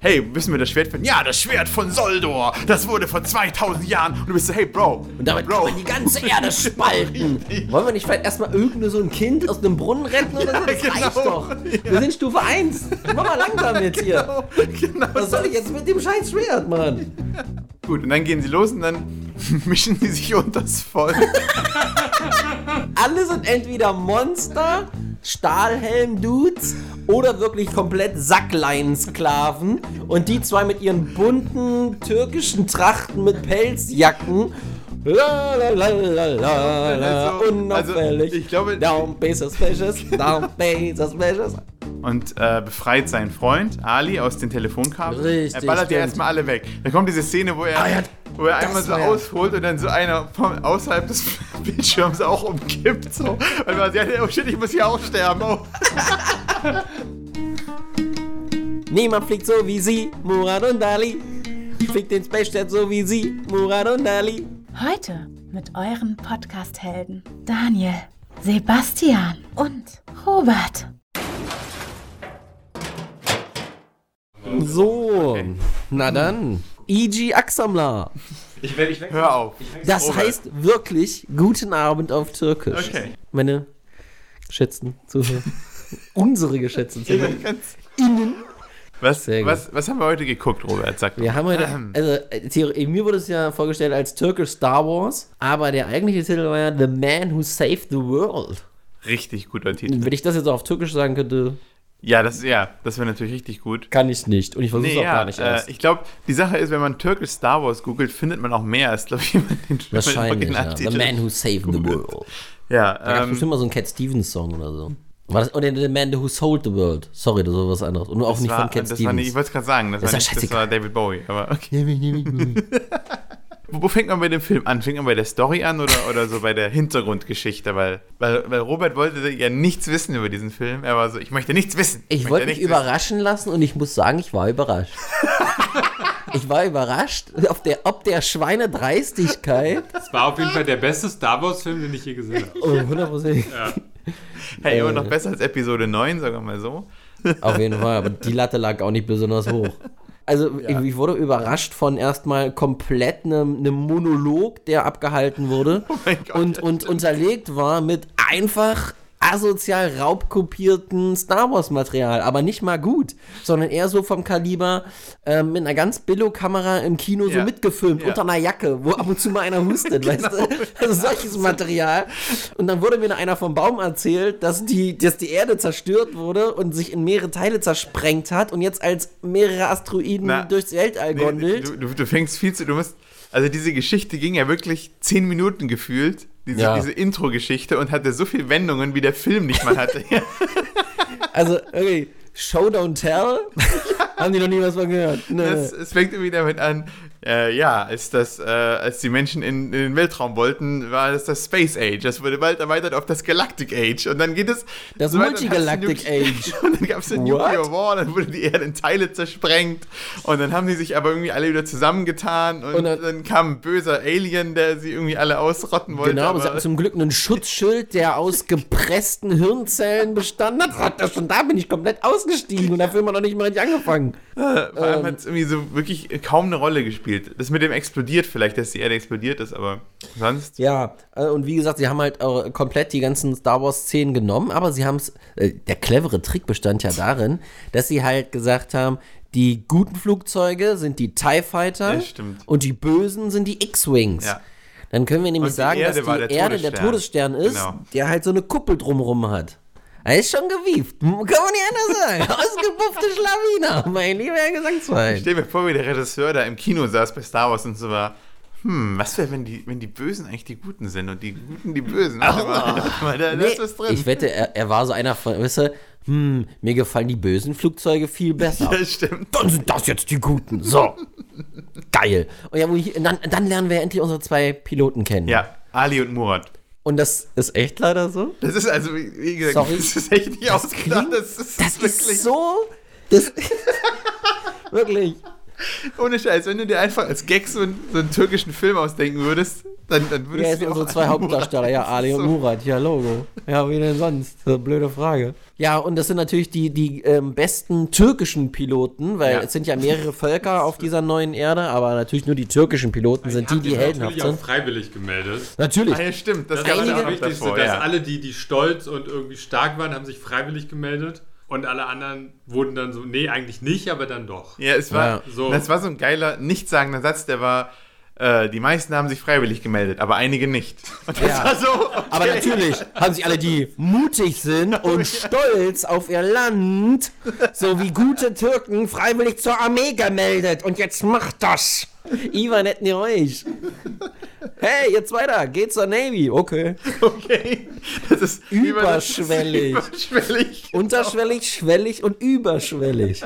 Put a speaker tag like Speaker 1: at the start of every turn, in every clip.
Speaker 1: hey, wissen wir das Schwert von? Ja, das Schwert von Soldor. Das wurde vor 2000 Jahren. Und du bist so, hey, Bro.
Speaker 2: Und damit
Speaker 1: Bro.
Speaker 2: kann man die ganze Erde spalten. Wollen wir nicht vielleicht erstmal irgendein so ein Kind aus einem Brunnen retten oder so? Das
Speaker 1: genau.
Speaker 2: reicht doch. Wir sind Stufe 1. Mach mal langsam jetzt hier.
Speaker 1: genau.
Speaker 2: Was soll ich jetzt mit dem scheiß Schwert, Mann?
Speaker 1: Gut, und dann gehen sie los und dann mischen sie sich unters Volk.
Speaker 2: Alle sind entweder Monster, Stahlhelm-Dudes oder wirklich komplett Sacklein-Sklaven. Und die zwei mit ihren bunten türkischen Trachten mit Pelzjacken. La la la la la la,
Speaker 1: Also,
Speaker 2: unauffällig.
Speaker 1: also, ich glaube-
Speaker 2: Down be suspicious, down be suspicious.
Speaker 1: Und äh, befreit seinen Freund Ali aus den Telefonkabeln.
Speaker 2: Richtig,
Speaker 1: er ballert ja
Speaker 2: stimmt.
Speaker 1: erstmal alle weg. Dann kommt diese Szene, wo er,
Speaker 2: Ah, ja,
Speaker 1: wo er einmal so ausholt und dann so einer von außerhalb des Bildschirms auch umkippt. So. Weil man sagt, oh shit, ich muss hier auch sterben. Oh.
Speaker 2: Niemand fliegt so wie sie, Murat und Ali. Fliegt den Space Jet so wie sie, Murat und Ali.
Speaker 3: Heute mit euren Podcast-Helden Daniel, Sebastian und Robert.
Speaker 2: So, na dann. E.G. Aksamla.
Speaker 4: Ich werde ich
Speaker 1: Hör auf.
Speaker 2: Das heißt wirklich guten Abend auf Türkisch.
Speaker 1: Okay.
Speaker 2: Meine geschätzten Zuhörer. Unsere geschätzten Zuhörer.
Speaker 1: Ganz was, was, was haben wir heute geguckt, Robert? Sag
Speaker 2: Wir haben heute,
Speaker 1: Ähm.
Speaker 2: also Theorie, mir wurde es ja vorgestellt als Türkisch Star Wars, aber der eigentliche Titel war ja The Man Who Saved the World.
Speaker 1: Richtig guter Titel.
Speaker 2: Wenn ich das jetzt auf Türkisch sagen könnte,
Speaker 1: Ja, das, ja, das wäre natürlich richtig gut.
Speaker 2: kann ich nicht. Und ich versuche es
Speaker 1: Nee,
Speaker 2: auch
Speaker 1: ja,
Speaker 2: gar nicht
Speaker 1: äh,
Speaker 2: erst.
Speaker 1: ich glaube, die Sache ist, wenn man türkisch Star Wars googelt, findet man auch mehr als, glaube ich, man den
Speaker 2: Wahrscheinlich, ja. The Man Who Saved the World.
Speaker 1: Ja,
Speaker 2: Da gab
Speaker 1: ähm,
Speaker 2: bestimmt mal so einen Cat Stevens Song oder so. War das, oder The Man Who Sold the World. Sorry, das war was anderes. Und auch nicht
Speaker 1: war,
Speaker 2: von Cat
Speaker 1: das war
Speaker 2: Stevens.
Speaker 1: nicht, ich wollte es gerade sagen, das,
Speaker 2: Das
Speaker 1: war nicht, das war David Bowie. Aber okay. wo, wo fängt man bei dem Film an? Fängt man bei der Story an oder, oder so bei der Hintergrundgeschichte? Weil, weil, weil Robert wollte ja nichts wissen über diesen Film. Er war so, ich möchte nichts wissen.
Speaker 2: Ich
Speaker 1: möchte
Speaker 2: wollte mich überraschen lassen und ich muss sagen, ich war überrascht. ich war überrascht, ob der, ob der Schweinedreistigkeit.
Speaker 4: Das war auf jeden Fall der beste Star Wars-Film, den ich je gesehen habe.
Speaker 2: Oh, hundertprozentig.
Speaker 1: wissen. Hey, immer
Speaker 2: äh,
Speaker 1: noch besser als Episode 9, sagen wir mal so.
Speaker 2: Auf jeden Fall, aber die Latte lag auch nicht besonders hoch. Also ich, ich wurde überrascht von erstmal komplett einem, einem Monolog, der abgehalten wurde
Speaker 1: Oh
Speaker 2: und,
Speaker 1: ja,
Speaker 2: und unterlegt war mit einfach asozial raubkopierten Star Wars Material, aber nicht mal gut, sondern eher so vom Kaliber ähm, mit einer ganz Billo-Kamera im Kino so
Speaker 1: Ja.
Speaker 2: mitgefilmt,
Speaker 1: Ja.
Speaker 2: unter einer Jacke, wo ab und zu mal einer hustet, weißt du? Also solches Material. Und dann wurde mir einer vom Baum erzählt, dass die, dass die Erde zerstört wurde und sich in mehrere Teile zersprengt hat und jetzt als mehrere Asteroiden
Speaker 1: Na,
Speaker 2: durchs Weltall
Speaker 1: Nee,
Speaker 2: gondelt.
Speaker 1: du, du, du fängst viel zu, du musst, also diese Geschichte ging ja wirklich zehn Minuten gefühlt, diese,
Speaker 2: Ja.
Speaker 1: diese Intro-Geschichte und hatte so viele Wendungen, wie der Film nicht mal hatte.
Speaker 2: Also, okay, Show Don't Tell? Haben die noch nie was von gehört?
Speaker 1: Das, es fängt irgendwie damit an, äh, ja, als, das, äh, als die Menschen in, in den Weltraum wollten, war das das Space Age. Das wurde bald erweitert auf das Galactic Age. Und dann geht es.
Speaker 2: Das
Speaker 1: so
Speaker 2: Multigalactic Age.
Speaker 1: Und dann gab es den? Nuclear War, dann wurde die Erde in Teile zersprengt. Und dann haben die sich aber irgendwie alle wieder zusammengetan. Und,
Speaker 2: Und dann-
Speaker 1: dann, kam ein böser Alien, der sie irgendwie alle ausrotten wollte.
Speaker 2: Genau, aber sie
Speaker 1: aber
Speaker 2: hatten zum Glück einen Schutzschild, der aus gepressten Hirnzellen bestand hat. Das schon da bin ich komplett ausgestiegen und Film hat noch nicht mal richtig angefangen.
Speaker 1: vor
Speaker 2: ähm,
Speaker 1: allem hat es irgendwie so wirklich kaum eine Rolle gespielt. Das mit dem explodiert vielleicht, dass die Erde explodiert ist, aber sonst.
Speaker 2: Ja, äh, und wie gesagt, sie haben halt äh, komplett die ganzen Star Wars-Szenen genommen, aber sie haben es, äh, der clevere Trick bestand ja darin, dass sie halt gesagt haben, die guten Flugzeuge sind die TIE Fighter und die bösen sind die X-Wings.
Speaker 1: Ja.
Speaker 2: Dann können wir nämlich sagen,
Speaker 1: Erde
Speaker 2: dass die
Speaker 1: der
Speaker 2: Erde der
Speaker 1: Todesstern.
Speaker 2: Todesstern ist,
Speaker 1: Genau.
Speaker 2: der halt so eine Kuppel drumrum hat. Er ist schon gewieft. Kann man nicht anders sagen. Ausgepuffte Schlawiner, mein lieber Herr Gesangsverein.
Speaker 1: Stell mir vor, wie der Regisseur da im Kino saß bei Star Wars und so war. Hm, was wäre, wenn die, wenn die Bösen eigentlich die Guten sind und die Guten die Bösen? Warte mal, da, da ist was drin.
Speaker 2: Ich wette, er, er war so einer von, weißt du, hm, mir gefallen die bösen Flugzeuge viel besser.
Speaker 1: ja, stimmt.
Speaker 2: Dann sind das jetzt die Guten. So. Geil. Und ja, wo ich, dann, dann lernen wir endlich unsere zwei Piloten kennen.
Speaker 1: Ja, Ali und Murat.
Speaker 2: Und das ist echt leider so.
Speaker 1: Das ist also, wie gesagt,
Speaker 2: Sorry.
Speaker 1: das ist echt nicht ausgedacht.
Speaker 2: klingt-
Speaker 1: Das ist,
Speaker 2: Das
Speaker 1: wirklich
Speaker 2: ist so. Das, wirklich.
Speaker 1: ohne Scheiß. Wenn du dir einfach als Gag so einen, so einen türkischen Film ausdenken würdest, Dann, dann würdest
Speaker 2: Wer
Speaker 1: du
Speaker 2: sind
Speaker 1: dir
Speaker 2: unsere zwei Hauptdarsteller? Ja, Ali und. Murat. Ja, Logo. Ja, wie denn sonst? Blöde Frage. Ja, und das sind natürlich die, die ähm, besten türkischen Piloten, weil
Speaker 1: Ja.
Speaker 2: es sind ja mehrere Völker auf dieser neuen Erde, aber natürlich nur die türkischen Piloten sind die, die
Speaker 4: sich
Speaker 2: heldenhaft
Speaker 4: natürlich
Speaker 2: sind.
Speaker 4: auch freiwillig gemeldet.
Speaker 2: Natürlich.
Speaker 1: Ah, ja, stimmt. Das,
Speaker 4: Das ist das Wichtigste,
Speaker 1: davor.
Speaker 4: dass
Speaker 1: Ja.
Speaker 4: alle, die, die stolz und irgendwie stark waren, haben sich freiwillig gemeldet. Und alle anderen wurden dann so, nee, eigentlich nicht, aber dann doch.
Speaker 1: ja, es war,
Speaker 2: Ja.
Speaker 4: So.
Speaker 1: das war so ein geiler, nichtssagender Satz, der war, äh, die meisten haben sich freiwillig gemeldet, aber einige nicht. Und das
Speaker 2: Ja.
Speaker 1: war so, okay.
Speaker 2: Aber natürlich haben sich alle, die mutig sind und stolz auf ihr Land, so wie gute Türken, freiwillig zur Armee gemeldet. Und jetzt macht das. Ivan hätten ihr euch. Hey, ihr Zweiter, geht zur Navy. Okay.
Speaker 1: Okay. Das ist
Speaker 2: Überschwellig.
Speaker 1: Überschwellig.
Speaker 2: Unterschwellig, schwellig und überschwellig.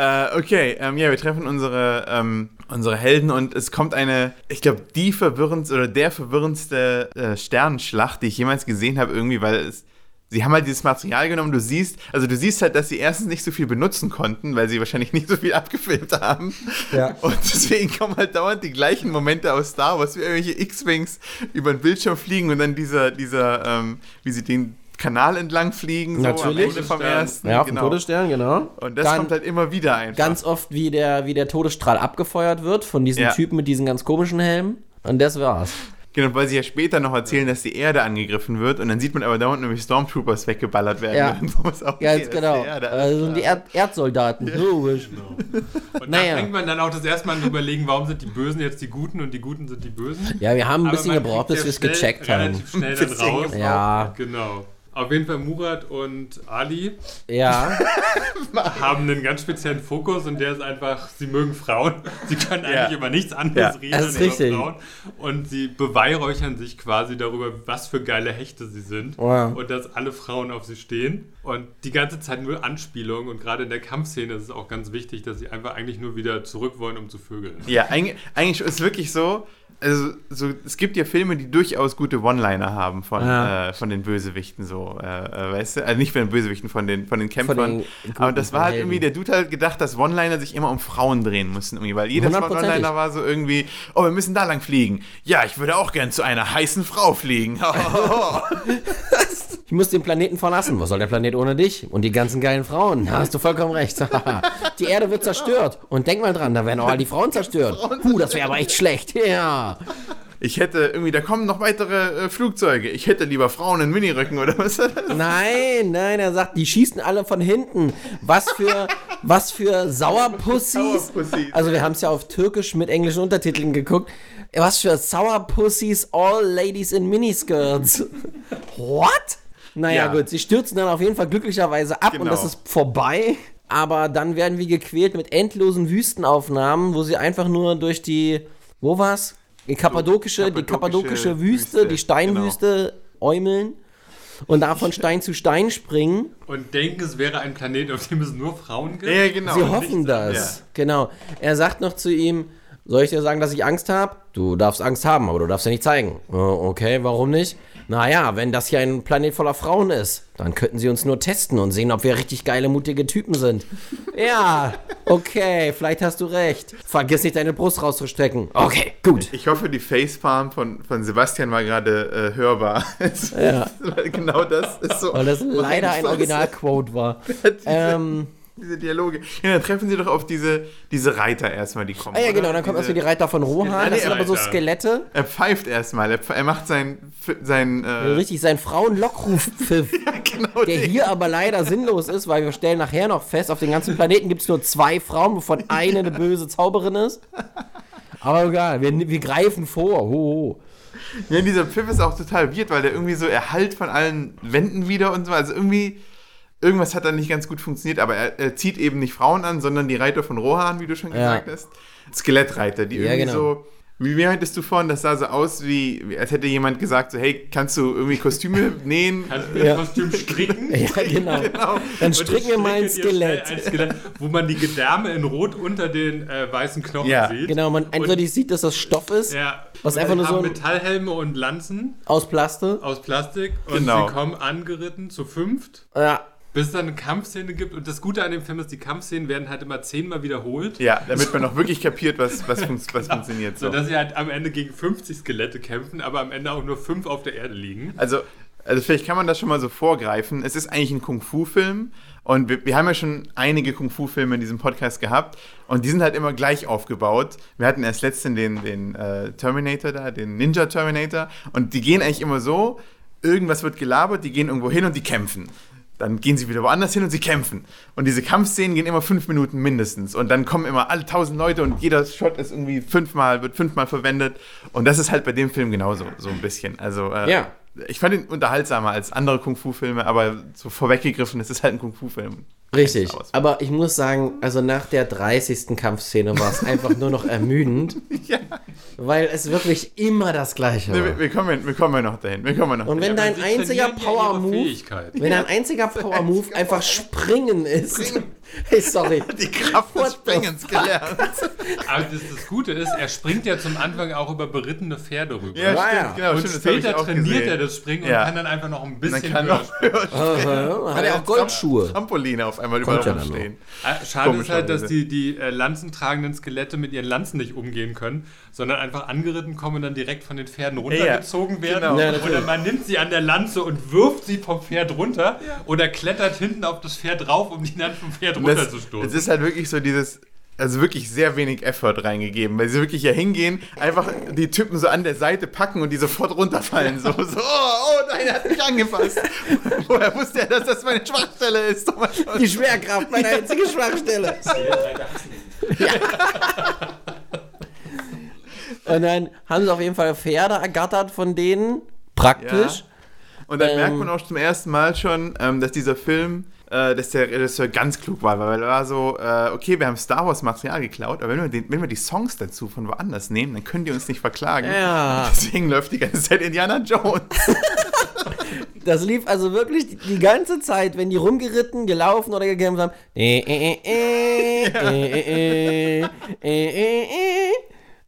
Speaker 1: Äh, okay, ähm, ja, wir treffen unsere, ähm, unsere Helden und es kommt eine, ich glaube, die verwirrendste oder der verwirrendste äh, Sternenschlacht, die ich jemals gesehen habe, irgendwie, weil es. Sie haben halt dieses Material genommen, du siehst, also du siehst halt, dass sie erstens nicht so viel benutzen konnten, weil sie wahrscheinlich nicht so viel abgefilmt haben.
Speaker 2: Ja.
Speaker 1: Und deswegen kommen halt dauernd die gleichen Momente aus Star Wars, wie irgendwelche X-Wings über den Bildschirm fliegen und dann dieser, dieser, ähm, wie sie den Kanal entlang fliegen, so
Speaker 2: Natürlich.
Speaker 1: am Ende vom ersten.
Speaker 2: Ja, auf
Speaker 1: genau.
Speaker 2: Todesstern, genau.
Speaker 1: Und das
Speaker 2: Dann
Speaker 1: kommt halt immer wieder einfach.
Speaker 2: ganz oft, wie der, wie der Todesstrahl abgefeuert wird von diesem
Speaker 1: Ja.
Speaker 2: Typen mit diesen ganz komischen Helmen. Und das war's.
Speaker 1: Genau, weil sie ja später noch erzählen, dass die Erde angegriffen wird und dann sieht man aber dauernd nämlich Stormtroopers weggeballert werden.
Speaker 2: Ja.
Speaker 1: Und sowas auch das ist
Speaker 2: genau.
Speaker 1: die Erde,
Speaker 2: Also die. Erd Erdsoldaten. Logisch.
Speaker 4: Und
Speaker 2: Naja.
Speaker 4: da fängt man dann auch das erste Mal an zu überlegen, warum sind die Bösen jetzt die Guten und die Guten sind die Bösen.
Speaker 2: Ja, wir haben ein
Speaker 4: Aber
Speaker 2: bisschen gebraucht, bis
Speaker 4: ja
Speaker 2: wir es gecheckt haben.
Speaker 4: Relativ schnell dann raus.
Speaker 2: Ja,
Speaker 4: Genau. Auf jeden Fall Murat und Ali
Speaker 2: ja.
Speaker 4: haben einen ganz speziellen Fokus und der ist einfach, sie mögen Frauen. Sie können
Speaker 1: Ja.
Speaker 4: eigentlich über nichts anderes
Speaker 1: Ja.
Speaker 4: reden als über. Frauen. Und sie beweihräuchern sich quasi darüber, was für geile Hechte sie sind.
Speaker 2: Wow.
Speaker 4: Und dass alle Frauen auf sie stehen. Und die ganze Zeit nur Anspielungen. Und gerade in der Kampfszene ist es auch ganz wichtig, dass sie einfach eigentlich nur wieder zurück wollen, um zu vögeln.
Speaker 1: Ja, eigentlich, eigentlich ist wirklich so, also so, es gibt ja Filme, die durchaus gute One-Liner haben von,
Speaker 2: Ja.
Speaker 1: äh, von den Bösewichten so, äh, äh, weißt du? Also nicht von den Bösewichten, von den, von den Kämpfern. Aber das war halt irgendwie, der Dude hat halt gedacht, dass One-Liner sich immer um Frauen drehen müssen irgendwie, weil jedes. One-Liner war so irgendwie, oh, wir müssen da lang fliegen. Ja, ich würde auch gern zu einer heißen Frau fliegen.
Speaker 2: Ich muss den Planeten verlassen. Was soll der Planet ohne dich? Und die ganzen geilen Frauen. Da hast du vollkommen recht. die Erde wird zerstört. Und denk mal dran, da werden auch all die Frauen zerstört. Puh, das wäre aber echt schlecht. Ja.
Speaker 1: Ich hätte irgendwie, da kommen noch weitere äh, Flugzeuge. Ich hätte lieber Frauen in Miniröcken oder was?
Speaker 2: Nein, nein, er sagt, die schießen alle von hinten. Was für, was für Sauerpussys.
Speaker 1: Sauerpussys.
Speaker 2: Also wir haben es ja auf Türkisch mit englischen Untertiteln geguckt. Was für Sauerpussys, all ladies in Miniskirts. What? Naja
Speaker 1: Ja.
Speaker 2: gut, sie stürzen dann auf jeden Fall glücklicherweise ab und
Speaker 1: Genau.
Speaker 2: das ist vorbei. Aber dann werden wir gequält mit endlosen Wüstenaufnahmen, wo sie einfach nur durch die, wo war's? Die kappadokische, die
Speaker 1: Kappadokische
Speaker 2: kappadokische Wüste,
Speaker 1: Wüste,
Speaker 2: die Steinwüste äumeln und da von Stein zu Stein springen.
Speaker 4: Und denken, es wäre ein Planet, auf dem es nur Frauen gibt.
Speaker 1: Ja, genau.
Speaker 2: Sie
Speaker 1: Und
Speaker 2: hoffen das.
Speaker 1: anderes.
Speaker 2: Genau. Er sagt noch zu ihm, soll ich dir sagen, dass ich Angst habe? Du darfst Angst haben, aber du darfst ja nicht zeigen. "Äh, Okay, warum nicht? Naja, wenn das hier ein Planet voller Frauen ist, dann könnten sie uns nur testen und sehen, ob wir richtig geile, mutige Typen sind. ja, okay, vielleicht hast du recht. Vergiss nicht, deine Brust rauszustrecken. Okay, gut.
Speaker 1: Ich hoffe, die Facepalm von, von Sebastian war gerade äh, hörbar.
Speaker 2: Ja.
Speaker 1: Weil genau das ist so.
Speaker 2: Weil das leider ein Originalquote war. Ähm,
Speaker 1: diese Dialoge. Ja, dann treffen sie doch auf diese, diese Reiter erstmal, die kommen.
Speaker 2: ah ja, genau, dann kommen erstmal die Reiter von Rohan. Das sind aber so. Skelette.
Speaker 1: Er pfeift erstmal. Er, er macht sein. sein äh,
Speaker 2: Richtig, sein Frauenlockrufpfiff.
Speaker 1: genau
Speaker 2: Der
Speaker 1: den.
Speaker 2: hier aber leider sinnlos ist, weil wir stellen nachher noch fest, auf dem ganzen Planeten gibt es nur zwei Frauen, wovon eine eine böse Zauberin ist. Aber egal, wir, wir greifen vor. Ho, ho.
Speaker 1: Ja, dieser Pfiff ist auch total weird, weil der irgendwie so erhalt von allen Wänden wieder und so. Also irgendwie. Irgendwas hat da nicht ganz gut funktioniert, aber er, er zieht eben nicht Frauen an, sondern die Reiter von Rohan, wie du schon
Speaker 2: Ja.
Speaker 1: gesagt hast. Skelettreiter, die
Speaker 2: Ja,
Speaker 1: irgendwie
Speaker 2: genau.
Speaker 1: so. Wie, wie meintest du vorhin, das sah so aus, wie, als hätte jemand gesagt, so, hey, kannst du irgendwie Kostüme nähen?
Speaker 4: Kannst du mir
Speaker 2: Ja.
Speaker 4: ein Kostüm stricken?
Speaker 2: Ja, genau.
Speaker 1: Genau.
Speaker 2: Dann
Speaker 4: Und
Speaker 2: stricken wir mal ein Skelett.
Speaker 4: Ein Skelett, wo man die Gedärme in Rot unter den äh, weißen Knochen
Speaker 1: Ja,
Speaker 4: sieht.
Speaker 2: Genau, man
Speaker 4: Und-
Speaker 2: eindeutig sieht, dass das Stoff ist,
Speaker 4: Ja.
Speaker 2: Was
Speaker 4: Und
Speaker 2: einfach nur so ein-
Speaker 4: Metallhelme und Lanzen
Speaker 2: aus Plaste.
Speaker 4: aus Plastik und
Speaker 1: Genau.
Speaker 4: sie kommen angeritten zu fünft.
Speaker 2: Ja,
Speaker 4: bis es dann eine Kampfszene gibt. Und das Gute an dem Film ist, die Kampfszenen werden halt immer zehnmal wiederholt.
Speaker 1: Ja, damit man noch wirklich kapiert, was, was, fun was funktioniert.
Speaker 4: So
Speaker 1: So.
Speaker 4: dass sie halt am Ende gegen 50 Skelette kämpfen, aber am Ende auch nur fünf auf der Erde liegen.
Speaker 1: Also, also vielleicht kann man das schon mal so vorgreifen. Es ist eigentlich ein Kung-Fu-Film und wir, wir haben ja schon einige Kung-Fu-Filme in diesem Podcast gehabt und die sind halt immer gleich aufgebaut. Wir hatten erst letztens den, den äh, Terminator da, den Ninja Terminator und die gehen eigentlich immer so, irgendwas wird gelabert, die gehen irgendwo hin und die kämpfen. Dann gehen sie wieder woanders hin und sie kämpfen. Und diese Kampfszenen gehen immer fünf Minuten mindestens. Und dann kommen immer alle tausend Leute und jeder Shot ist irgendwie fünfmal, wird fünfmal verwendet. Und das ist halt bei dem Film genauso, so ein bisschen. Also, äh,
Speaker 2: Ja.
Speaker 1: ich fand ihn unterhaltsamer als andere Kung-Fu-Filme, aber so vorweggegriffen, es ist halt ein Kung-Fu-Film.
Speaker 2: Richtig. Aber ich muss sagen, also nach der 30. Kampfszene war es einfach nur noch ermüdend,
Speaker 1: Ja.
Speaker 2: weil es wirklich immer das Gleiche
Speaker 1: Nee,
Speaker 2: war.
Speaker 1: wir, wir, kommen, wir kommen ja noch dahin. Wir kommen noch
Speaker 2: Und wenn
Speaker 1: dahin.
Speaker 2: dein
Speaker 4: Aber sie
Speaker 2: einziger Power-Move,
Speaker 4: Fähigkeit.
Speaker 2: wenn dein einziger Power-Move einfach springen ist. Hey, sorry.
Speaker 1: die Kraft des
Speaker 2: What
Speaker 1: Springens gelernt.
Speaker 4: Aber das, das Gute ist, er springt ja zum Anfang auch über berittene Pferde rüber.
Speaker 1: Ja, stimmt, genau.
Speaker 4: und
Speaker 1: stimmt,
Speaker 4: später trainiert
Speaker 1: gesehen.
Speaker 4: er das Springen
Speaker 1: Ja.
Speaker 4: und kann dann einfach noch ein bisschen höher
Speaker 1: noch
Speaker 4: springen.
Speaker 2: Aha, hat er auch Goldschuhe.
Speaker 1: Trampoline auf einmal überall rumstehen.
Speaker 4: Ah, Schade ist halt, dass die, die äh, lanzentragenden Skelette mit ihren Lanzen nicht umgehen können, sondern einfach angeritten kommen und dann direkt von den Pferden runtergezogen werden.
Speaker 1: genau.
Speaker 2: Ja,
Speaker 4: oder
Speaker 2: natürlich.
Speaker 4: man nimmt sie an der Lanze und wirft sie vom Pferd runter oder klettert hinten auf das Pferd drauf, um die dann vom Pferd runterzustoßen.
Speaker 1: es ist halt wirklich so dieses, also wirklich sehr wenig Effort reingegeben, weil sie wirklich ja hingehen, einfach die Typen so an der Seite packen und die sofort runterfallen. So, so oh, oh nein, er hat mich angefasst. Woher wusste er, dass das meine Schwachstelle ist? Oh.
Speaker 2: Die Schwerkraft, meine einzige Schwachstelle. Und dann haben sie auf jeden Fall Pferde ergattert von denen. Praktisch.
Speaker 1: Und dann
Speaker 2: Ähm.
Speaker 1: merkt man auch zum ersten Mal schon, ähm, dass dieser Film, äh, dass der Regisseur ganz klug war, weil er war so, äh, okay, wir haben Star Wars Material geklaut, aber wenn wir, den, wenn wir die Songs dazu von woanders nehmen, dann können die uns nicht verklagen.
Speaker 2: Ja.
Speaker 1: Deswegen läuft die ganze Zeit Indiana Jones.
Speaker 2: Das lief also wirklich die ganze Zeit, wenn die rumgeritten, gelaufen oder gekämpft haben.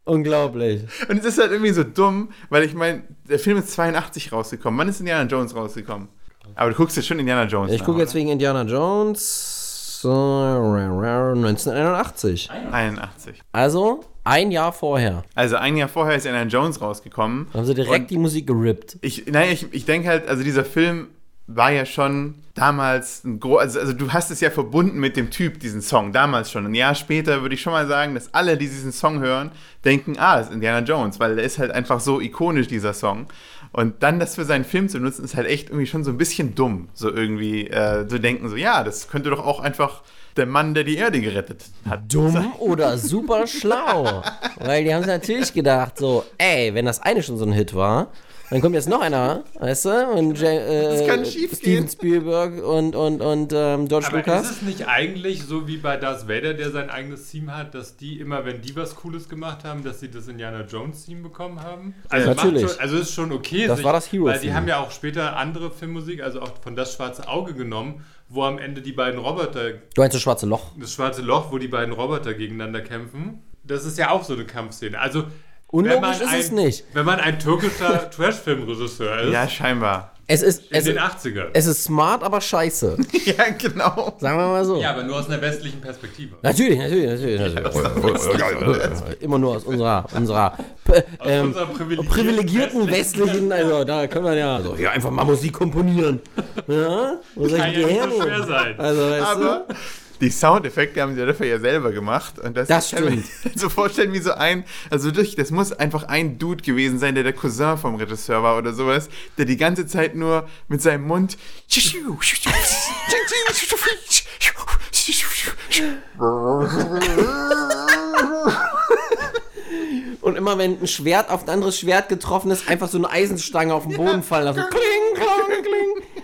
Speaker 2: Unglaublich.
Speaker 1: Und es ist halt irgendwie so dumm, weil ich meine, der Film ist 82 rausgekommen. Wann ist Indiana Jones rausgekommen? Aber du guckst jetzt schon Indiana Jones.
Speaker 2: Ich gucke jetzt wegen Indiana Jones äh, 1981.
Speaker 1: 81.
Speaker 2: Also ein Jahr vorher.
Speaker 1: Also ein Jahr vorher ist Indiana Jones rausgekommen.
Speaker 2: Da haben sie direkt die Musik gerippt.
Speaker 1: Ich, nein, ich, ich denke halt, also dieser Film war ja schon damals ein groß, also, also du hast es ja verbunden mit dem Typ, diesen Song, damals schon. Ein Jahr später würde ich schon mal sagen, dass alle, die diesen Song hören, denken, ah, das ist Indiana Jones, weil der ist halt einfach so ikonisch, dieser Song. Und dann das für seinen Film zu nutzen, ist halt echt irgendwie schon so ein bisschen dumm, so irgendwie äh, zu denken, so, ja, das könnte doch auch einfach der Mann, der die Erde gerettet hat.
Speaker 2: Dumm oder super schlau. Weil die haben sich natürlich gedacht, so, ey, wenn das eine schon so ein Hit war, dann kommt jetzt noch einer, weißt du? Und Ja- äh,
Speaker 1: Das kann schief
Speaker 2: Steven
Speaker 1: gehen.
Speaker 2: Spielberg und, und, und ähm, George
Speaker 4: Aber
Speaker 2: Lucas.
Speaker 4: ist es nicht eigentlich so wie bei Darth Vader, der sein eigenes Theme hat, dass die immer, wenn die was Cooles gemacht haben, dass sie das Indiana Jones Theme bekommen haben? Also
Speaker 2: Ja,
Speaker 4: macht
Speaker 2: natürlich.
Speaker 4: Schon, also ist schon okay.
Speaker 2: Das
Speaker 4: sich-
Speaker 2: war das Hero
Speaker 4: Weil die haben ja auch später andere Filmmusik, also auch von Das Schwarze Auge genommen, wo am Ende die beiden Roboter,
Speaker 2: Du meinst das schwarze Loch?
Speaker 4: das Schwarze Loch, wo die beiden Roboter gegeneinander kämpfen. Das ist ja auch so eine Kampfszene. Also
Speaker 2: Unlogisch
Speaker 4: wenn man
Speaker 2: ist
Speaker 4: ein,
Speaker 2: es nicht.
Speaker 4: Wenn man ein türkischer Trash-Filmregisseur ist,
Speaker 1: Ja, scheinbar.
Speaker 2: Es ist,
Speaker 4: in
Speaker 2: es,
Speaker 4: den 80ern.
Speaker 2: es ist smart, aber scheiße.
Speaker 1: ja, genau.
Speaker 2: Sagen wir mal so.
Speaker 4: ja, aber nur aus einer westlichen Perspektive.
Speaker 2: Natürlich, natürlich, natürlich. natürlich. Immer nur aus unserer, unserer p- ähm,
Speaker 4: unserer privilegierten
Speaker 2: privilegierten westlichen, also da können wir ja, also, ja einfach mal Musik komponieren. Ja? Wo soll ich
Speaker 4: Kann ja nicht so schwer sein.
Speaker 2: Also, weißt
Speaker 1: Aber die Soundeffekte haben sie dafür ja selber gemacht. Und das,
Speaker 2: Das
Speaker 1: ich kann mir
Speaker 2: stimmt.
Speaker 1: so vorstellen, wie so ein, also durch, das muss einfach ein Dude gewesen sein, der der Cousin vom Regisseur war oder sowas, der die ganze Zeit nur mit seinem Mund?
Speaker 2: Und immer wenn ein Schwert auf ein anderes Schwert getroffen ist, einfach so eine Eisenstange auf den Boden fallen lassen. Kling, kling, kling.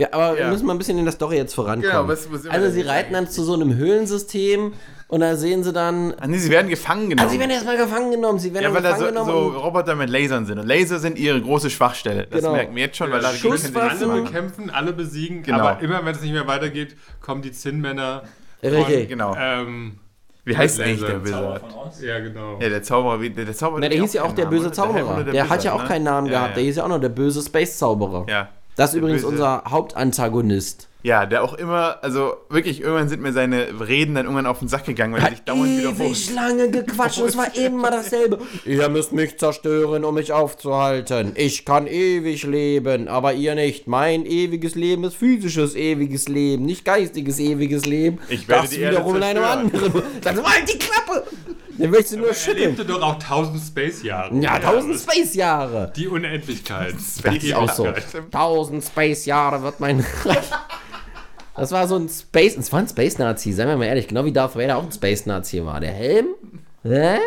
Speaker 2: Ja, aber wir
Speaker 1: Ja.
Speaker 2: müssen mal ein bisschen in der Story jetzt vorankommen.
Speaker 1: Genau, was- was wir
Speaker 2: also sie reiten dann zu so einem Höhlensystem und da sehen sie dann...
Speaker 1: Ah, nee, sie werden gefangen genommen.
Speaker 2: Also sie werden erstmal gefangen genommen. Sie werden
Speaker 1: ja, weil da so, so Roboter mit Lasern sind. Und Laser sind ihre große Schwachstelle. Das
Speaker 2: Genau.
Speaker 1: merken wir jetzt schon, weil da
Speaker 2: Schusswaffen.
Speaker 4: alle bekämpfen, alle besiegen,
Speaker 1: Genau.
Speaker 4: aber immer wenn es nicht mehr weitergeht, kommen die Zinnmänner.
Speaker 2: Richtig.
Speaker 1: Genau.
Speaker 4: Ähm,
Speaker 1: Wie heißt
Speaker 4: Laser.
Speaker 1: eigentlich der
Speaker 5: Oz.
Speaker 4: ja, genau.
Speaker 1: Ja, der Zauberer, wie- der, der Zauberer.
Speaker 2: Na, der hieß ja auch der böse
Speaker 1: oder? Der
Speaker 2: Zauberer.
Speaker 1: Helmut
Speaker 2: Der, hat ja auch
Speaker 1: ne?
Speaker 2: keinen Namen
Speaker 1: Ja,
Speaker 2: gehabt.
Speaker 1: ja.
Speaker 2: Der hieß ja auch noch der böse Space-Zauberer.
Speaker 1: Ja.
Speaker 2: Das ist übrigens
Speaker 1: böse-
Speaker 2: unser Hauptantagonist.
Speaker 1: Ja, der auch immer, also wirklich, irgendwann sind mir seine Reden dann irgendwann auf den Sack gegangen, weil er sich dauernd
Speaker 2: ewig
Speaker 1: wiederholt.
Speaker 2: lange gequatscht und es war immer dasselbe. Ihr müsst mich zerstören, um mich aufzuhalten. Ich kann ewig leben, aber ihr nicht. Mein ewiges Leben ist physisches ewiges Leben, nicht geistiges ewiges Leben.
Speaker 1: Ich werde
Speaker 2: das
Speaker 1: die Erde
Speaker 2: wiederum in einem anderen. Dann halt die Klappe! Dann möchtest du nur
Speaker 4: Er
Speaker 2: schütteln.
Speaker 4: lebte doch auch 1000 Space-Jahre.
Speaker 2: Ja, tausend Space-Jahre.
Speaker 4: Die Unendlichkeit.
Speaker 2: Das ist auch so. Tausend Space-Jahre wird mein Reich. Das war so ein Space, es war ein Space-Nazi, seien wir mal ehrlich, genau wie Darth Vader auch ein Space-Nazi war. Der Helm? Hä?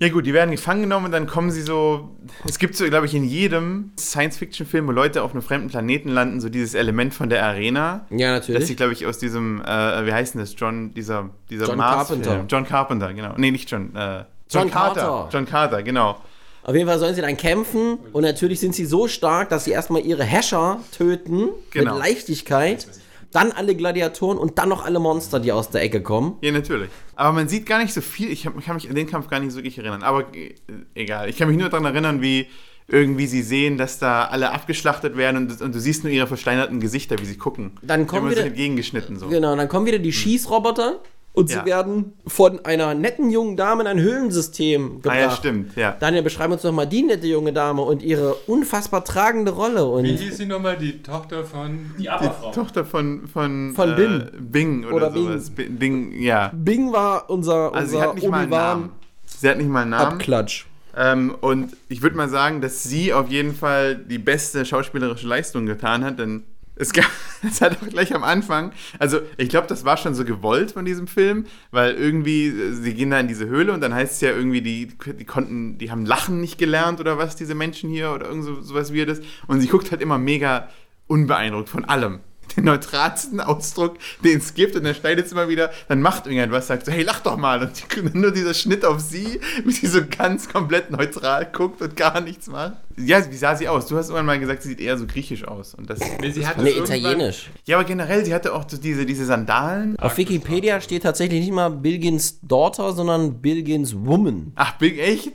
Speaker 1: Ja gut, die werden gefangen genommen und dann kommen sie so. Es gibt so, glaube ich, in jedem Science-Fiction-Film, wo Leute auf einem fremden Planeten landen, so dieses Element von der Arena.
Speaker 2: Ja,
Speaker 1: Das sie,
Speaker 2: natürlich.
Speaker 1: glaube ich, aus diesem, äh, wie heißt denn das? John, dieser, dieser
Speaker 2: John
Speaker 1: Mars-Film.
Speaker 2: Carpenter.
Speaker 1: John Carpenter, genau. Nee, nicht John. Äh,
Speaker 2: John Carter.
Speaker 1: John Carter, genau.
Speaker 2: Auf jeden Fall sollen sie dann kämpfen und natürlich sind sie so stark, dass sie erstmal ihre Häscher töten
Speaker 1: Genau.
Speaker 2: mit Leichtigkeit. Dann alle Gladiatoren und dann noch alle Monster, die aus der Ecke kommen.
Speaker 1: Ja, natürlich. Aber man sieht gar nicht so viel. Ich kann mich an den Kampf gar nicht so wirklich erinnern. Aber äh, egal. Ich kann mich nur daran erinnern, wie irgendwie sie sehen, dass da alle abgeschlachtet werden und, und du siehst nur ihre versteinerten Gesichter, wie sie gucken.
Speaker 2: Dann kommen wieder-
Speaker 1: entgegengeschnitten so.
Speaker 2: Genau, dann kommen wieder die Schießroboter und sie
Speaker 1: Ja.
Speaker 2: werden von einer netten jungen Dame in ein Höhlensystem gebracht.
Speaker 1: Ah ja, stimmt, ja.
Speaker 2: Daniel, beschreib uns doch mal die nette junge Dame und ihre unfassbar tragende Rolle. Und
Speaker 4: Wie hieß sie nochmal? Die Tochter von.
Speaker 5: Die Aberfrau.
Speaker 1: Tochter von von,
Speaker 2: Von
Speaker 1: äh,
Speaker 2: Bing.
Speaker 1: Bing oder,
Speaker 2: Oder Bing.
Speaker 1: sowas. Bing. Bing, ja.
Speaker 2: Bing war unser,
Speaker 1: Also sie
Speaker 2: unser
Speaker 1: hat nicht mal einen
Speaker 2: Obi-Wan
Speaker 1: Namen. Sie hat nicht mal einen Namen.
Speaker 2: Abklatsch.
Speaker 1: Ähm, und ich würde mal sagen, dass sie auf jeden Fall die beste schauspielerische Leistung getan hat, denn es gab, es hat auch gleich am Anfang, also ich glaube, das war schon so gewollt von diesem Film, weil irgendwie, äh, sie gehen da in diese Höhle und dann heißt es ja irgendwie, die, die konnten, die haben Lachen nicht gelernt oder was, diese Menschen hier oder irgend so, sowas Weirdes. Und sie guckt halt immer mega unbeeindruckt von allem. Den neutralsten Ausdruck, den es gibt, und dann schneidet es immer wieder, dann macht irgendwas, sagt so, hey, lach doch mal. Und die, nur dieser Schnitt auf sie, wie sie so ganz komplett neutral guckt und gar nichts macht. Ja, wie sah sie aus? Du hast irgendwann mal gesagt, sie sieht eher so griechisch aus. Und das,
Speaker 4: Nee, sie hatte
Speaker 2: Nee, italienisch.
Speaker 1: ja, aber generell, sie hatte auch so diese, diese Sandalen.
Speaker 2: Auf Wikipedia steht tatsächlich nicht mal Bilgins Daughter, sondern Bilgins Woman.
Speaker 1: Ach, Big, echt?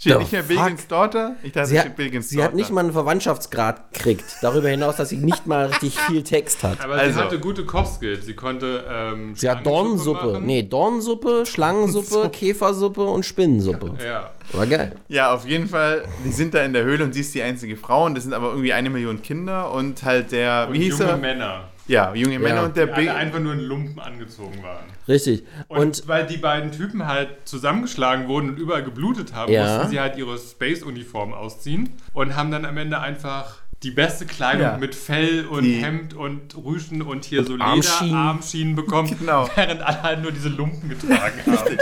Speaker 1: Steht nicht mehr? Bilgins Daughter? Ich dachte,
Speaker 2: Sie, hat,
Speaker 1: steht Bilgins
Speaker 2: sie hat nicht mal einen Verwandtschaftsgrad gekriegt. Darüber hinaus, dass sie nicht mal richtig viel Text hat.
Speaker 4: Aber
Speaker 1: Also.
Speaker 4: sie hatte gute Kochskills. Sie konnte. Ähm,
Speaker 2: Sie hat Dornensuppe. Nee, Dornensuppe, Schlangensuppe, Käfersuppe und Spinnensuppe.
Speaker 4: Ja.
Speaker 2: War geil.
Speaker 1: Ja, auf jeden Fall. Die sind da in der Höhle und sie ist die einzige Frau und das sind aber irgendwie eine Million Kinder und halt der,
Speaker 4: Und
Speaker 1: wie hieß
Speaker 4: junge
Speaker 1: er?
Speaker 4: Männer,
Speaker 1: Ja, junge Männer und der
Speaker 4: die
Speaker 1: Big.
Speaker 4: einfach nur in Lumpen angezogen waren.
Speaker 2: Richtig.
Speaker 4: Und,
Speaker 2: Und,
Speaker 4: weil die beiden Typen halt zusammengeschlagen wurden und überall geblutet haben,
Speaker 2: Ja.
Speaker 4: mussten sie halt ihre Space-Uniform ausziehen und haben dann am Ende einfach die beste Kleidung
Speaker 1: Ja.
Speaker 4: mit Fell und
Speaker 1: Die-
Speaker 4: Hemd und Rüschen und hier so
Speaker 2: Armschienen.
Speaker 4: Lederarmschienen bekommen,
Speaker 1: Genau.
Speaker 4: während alle halt nur diese Lumpen getragen haben.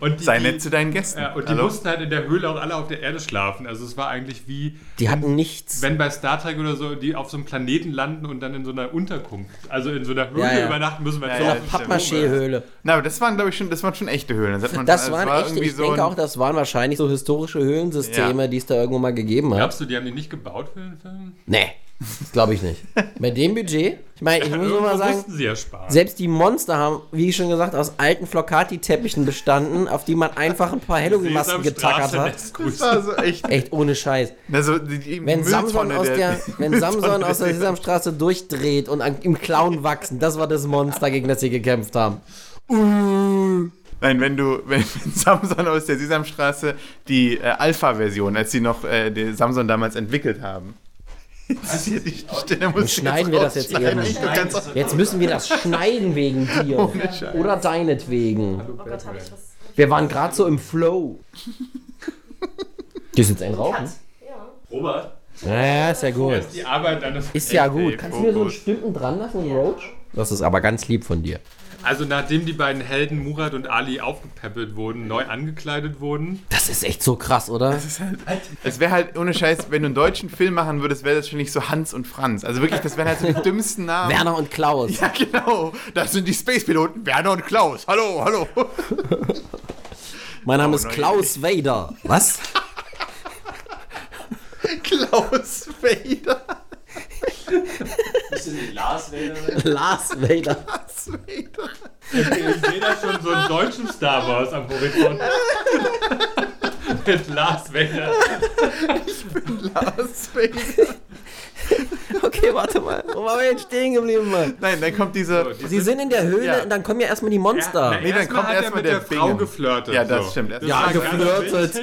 Speaker 4: Und die,
Speaker 1: Sei nett zu deinen Gästen.
Speaker 4: Ja, und die
Speaker 1: Hallo?
Speaker 4: mussten halt in der Höhle auch alle auf der Erde schlafen. Also es war eigentlich wie,
Speaker 2: die hatten nichts.
Speaker 4: wenn bei Star Trek oder so, die auf so einem Planeten landen und dann in so einer Unterkunft, also in so einer Höhle
Speaker 2: Ja, ja.
Speaker 4: übernachten müssen, weil
Speaker 1: Ja,
Speaker 4: so
Speaker 1: ja, das.
Speaker 2: Pappmaché-Höhle.
Speaker 1: Na, aber das waren, glaube ich, schon, das waren schon echte Höhlen. Das, hat man
Speaker 2: Das
Speaker 1: schon,
Speaker 2: waren
Speaker 1: war
Speaker 2: echte, ich
Speaker 1: so
Speaker 2: denke auch, das waren wahrscheinlich so historische Höhlensysteme,
Speaker 1: Ja.
Speaker 2: die es da irgendwo mal gegeben hat.
Speaker 4: Glaubst du, die haben die nicht gebaut für den Film?
Speaker 2: Nee, das glaube ich nicht. Bei dem Budget, ich meine, ich muss nur mal sagen,
Speaker 4: ja
Speaker 2: selbst die Monster haben, wie schon gesagt, aus alten Flocati-Teppichen bestanden, auf die man einfach ein paar Halloween-Masken getackert hat.
Speaker 1: Das war so echt.
Speaker 2: Echt ohne Scheiß.
Speaker 1: Also, die, die
Speaker 2: Wenn Samson, aus der, wenn Samson aus der Sesamstraße durchdreht und an, im Clown wachsen, das war das Monster, gegen das sie gekämpft haben.
Speaker 1: Nein, wenn du, wenn, wenn Samson aus der Sesamstraße die äh, Alpha-Version, als sie noch äh, Samson damals entwickelt haben. Stelle
Speaker 2: schneiden wir das jetzt
Speaker 1: kannst,
Speaker 2: Jetzt müssen wir das schneiden wegen dir.
Speaker 1: Scheiß.
Speaker 2: Oder deinetwegen.
Speaker 5: Oh Gott.
Speaker 2: Wir waren gerade so im Flow. Gehst du jetzt ein Rauchen?
Speaker 5: Robert?
Speaker 2: Ja, ist ja gut.
Speaker 4: Das ist
Speaker 2: ja gut. Kannst du mir so einen. Stünden dran lassen, Roach? Das ist aber ganz lieb von dir.
Speaker 4: Also nachdem die beiden Helden Murat und Ali aufgepäppelt wurden, neu angekleidet wurden,
Speaker 2: Das ist echt so krass, oder?
Speaker 1: Es wäre halt ohne Scheiß, wenn du einen deutschen Film machen würdest, wäre das schon nicht so Hans und Franz. Also wirklich, das wären halt so die dümmsten Namen.
Speaker 2: Werner und Klaus.
Speaker 1: Ja, genau. Das sind die Space-Piloten Werner und Klaus. Hallo, hallo.
Speaker 2: Mein Name
Speaker 1: Oh,
Speaker 2: ist Klaus Vader. Was?
Speaker 1: Klaus Vader.
Speaker 5: Bist du nicht Lars Vader?
Speaker 2: Lars Vader.
Speaker 1: Vader.
Speaker 4: ich sehe da schon so einen deutschen Star Wars am Horizont. Mit Lars Vader.
Speaker 1: Lars Vader.
Speaker 2: Okay, warte mal. Wo waren wir jetzt stehen geblieben, Mann?
Speaker 1: Nein, dann kommt diese.
Speaker 2: Sie sind in der Höhle
Speaker 1: Ja.
Speaker 2: und dann kommen ja erstmal die Monster.
Speaker 4: Ja,
Speaker 1: Nee, dann kommt
Speaker 4: er
Speaker 1: erstmal
Speaker 4: mit
Speaker 1: der
Speaker 4: der Frau
Speaker 1: Bingen.
Speaker 4: geflirtet.
Speaker 1: Ja, das
Speaker 4: so.
Speaker 1: stimmt. Das
Speaker 2: Ja, geflirtet.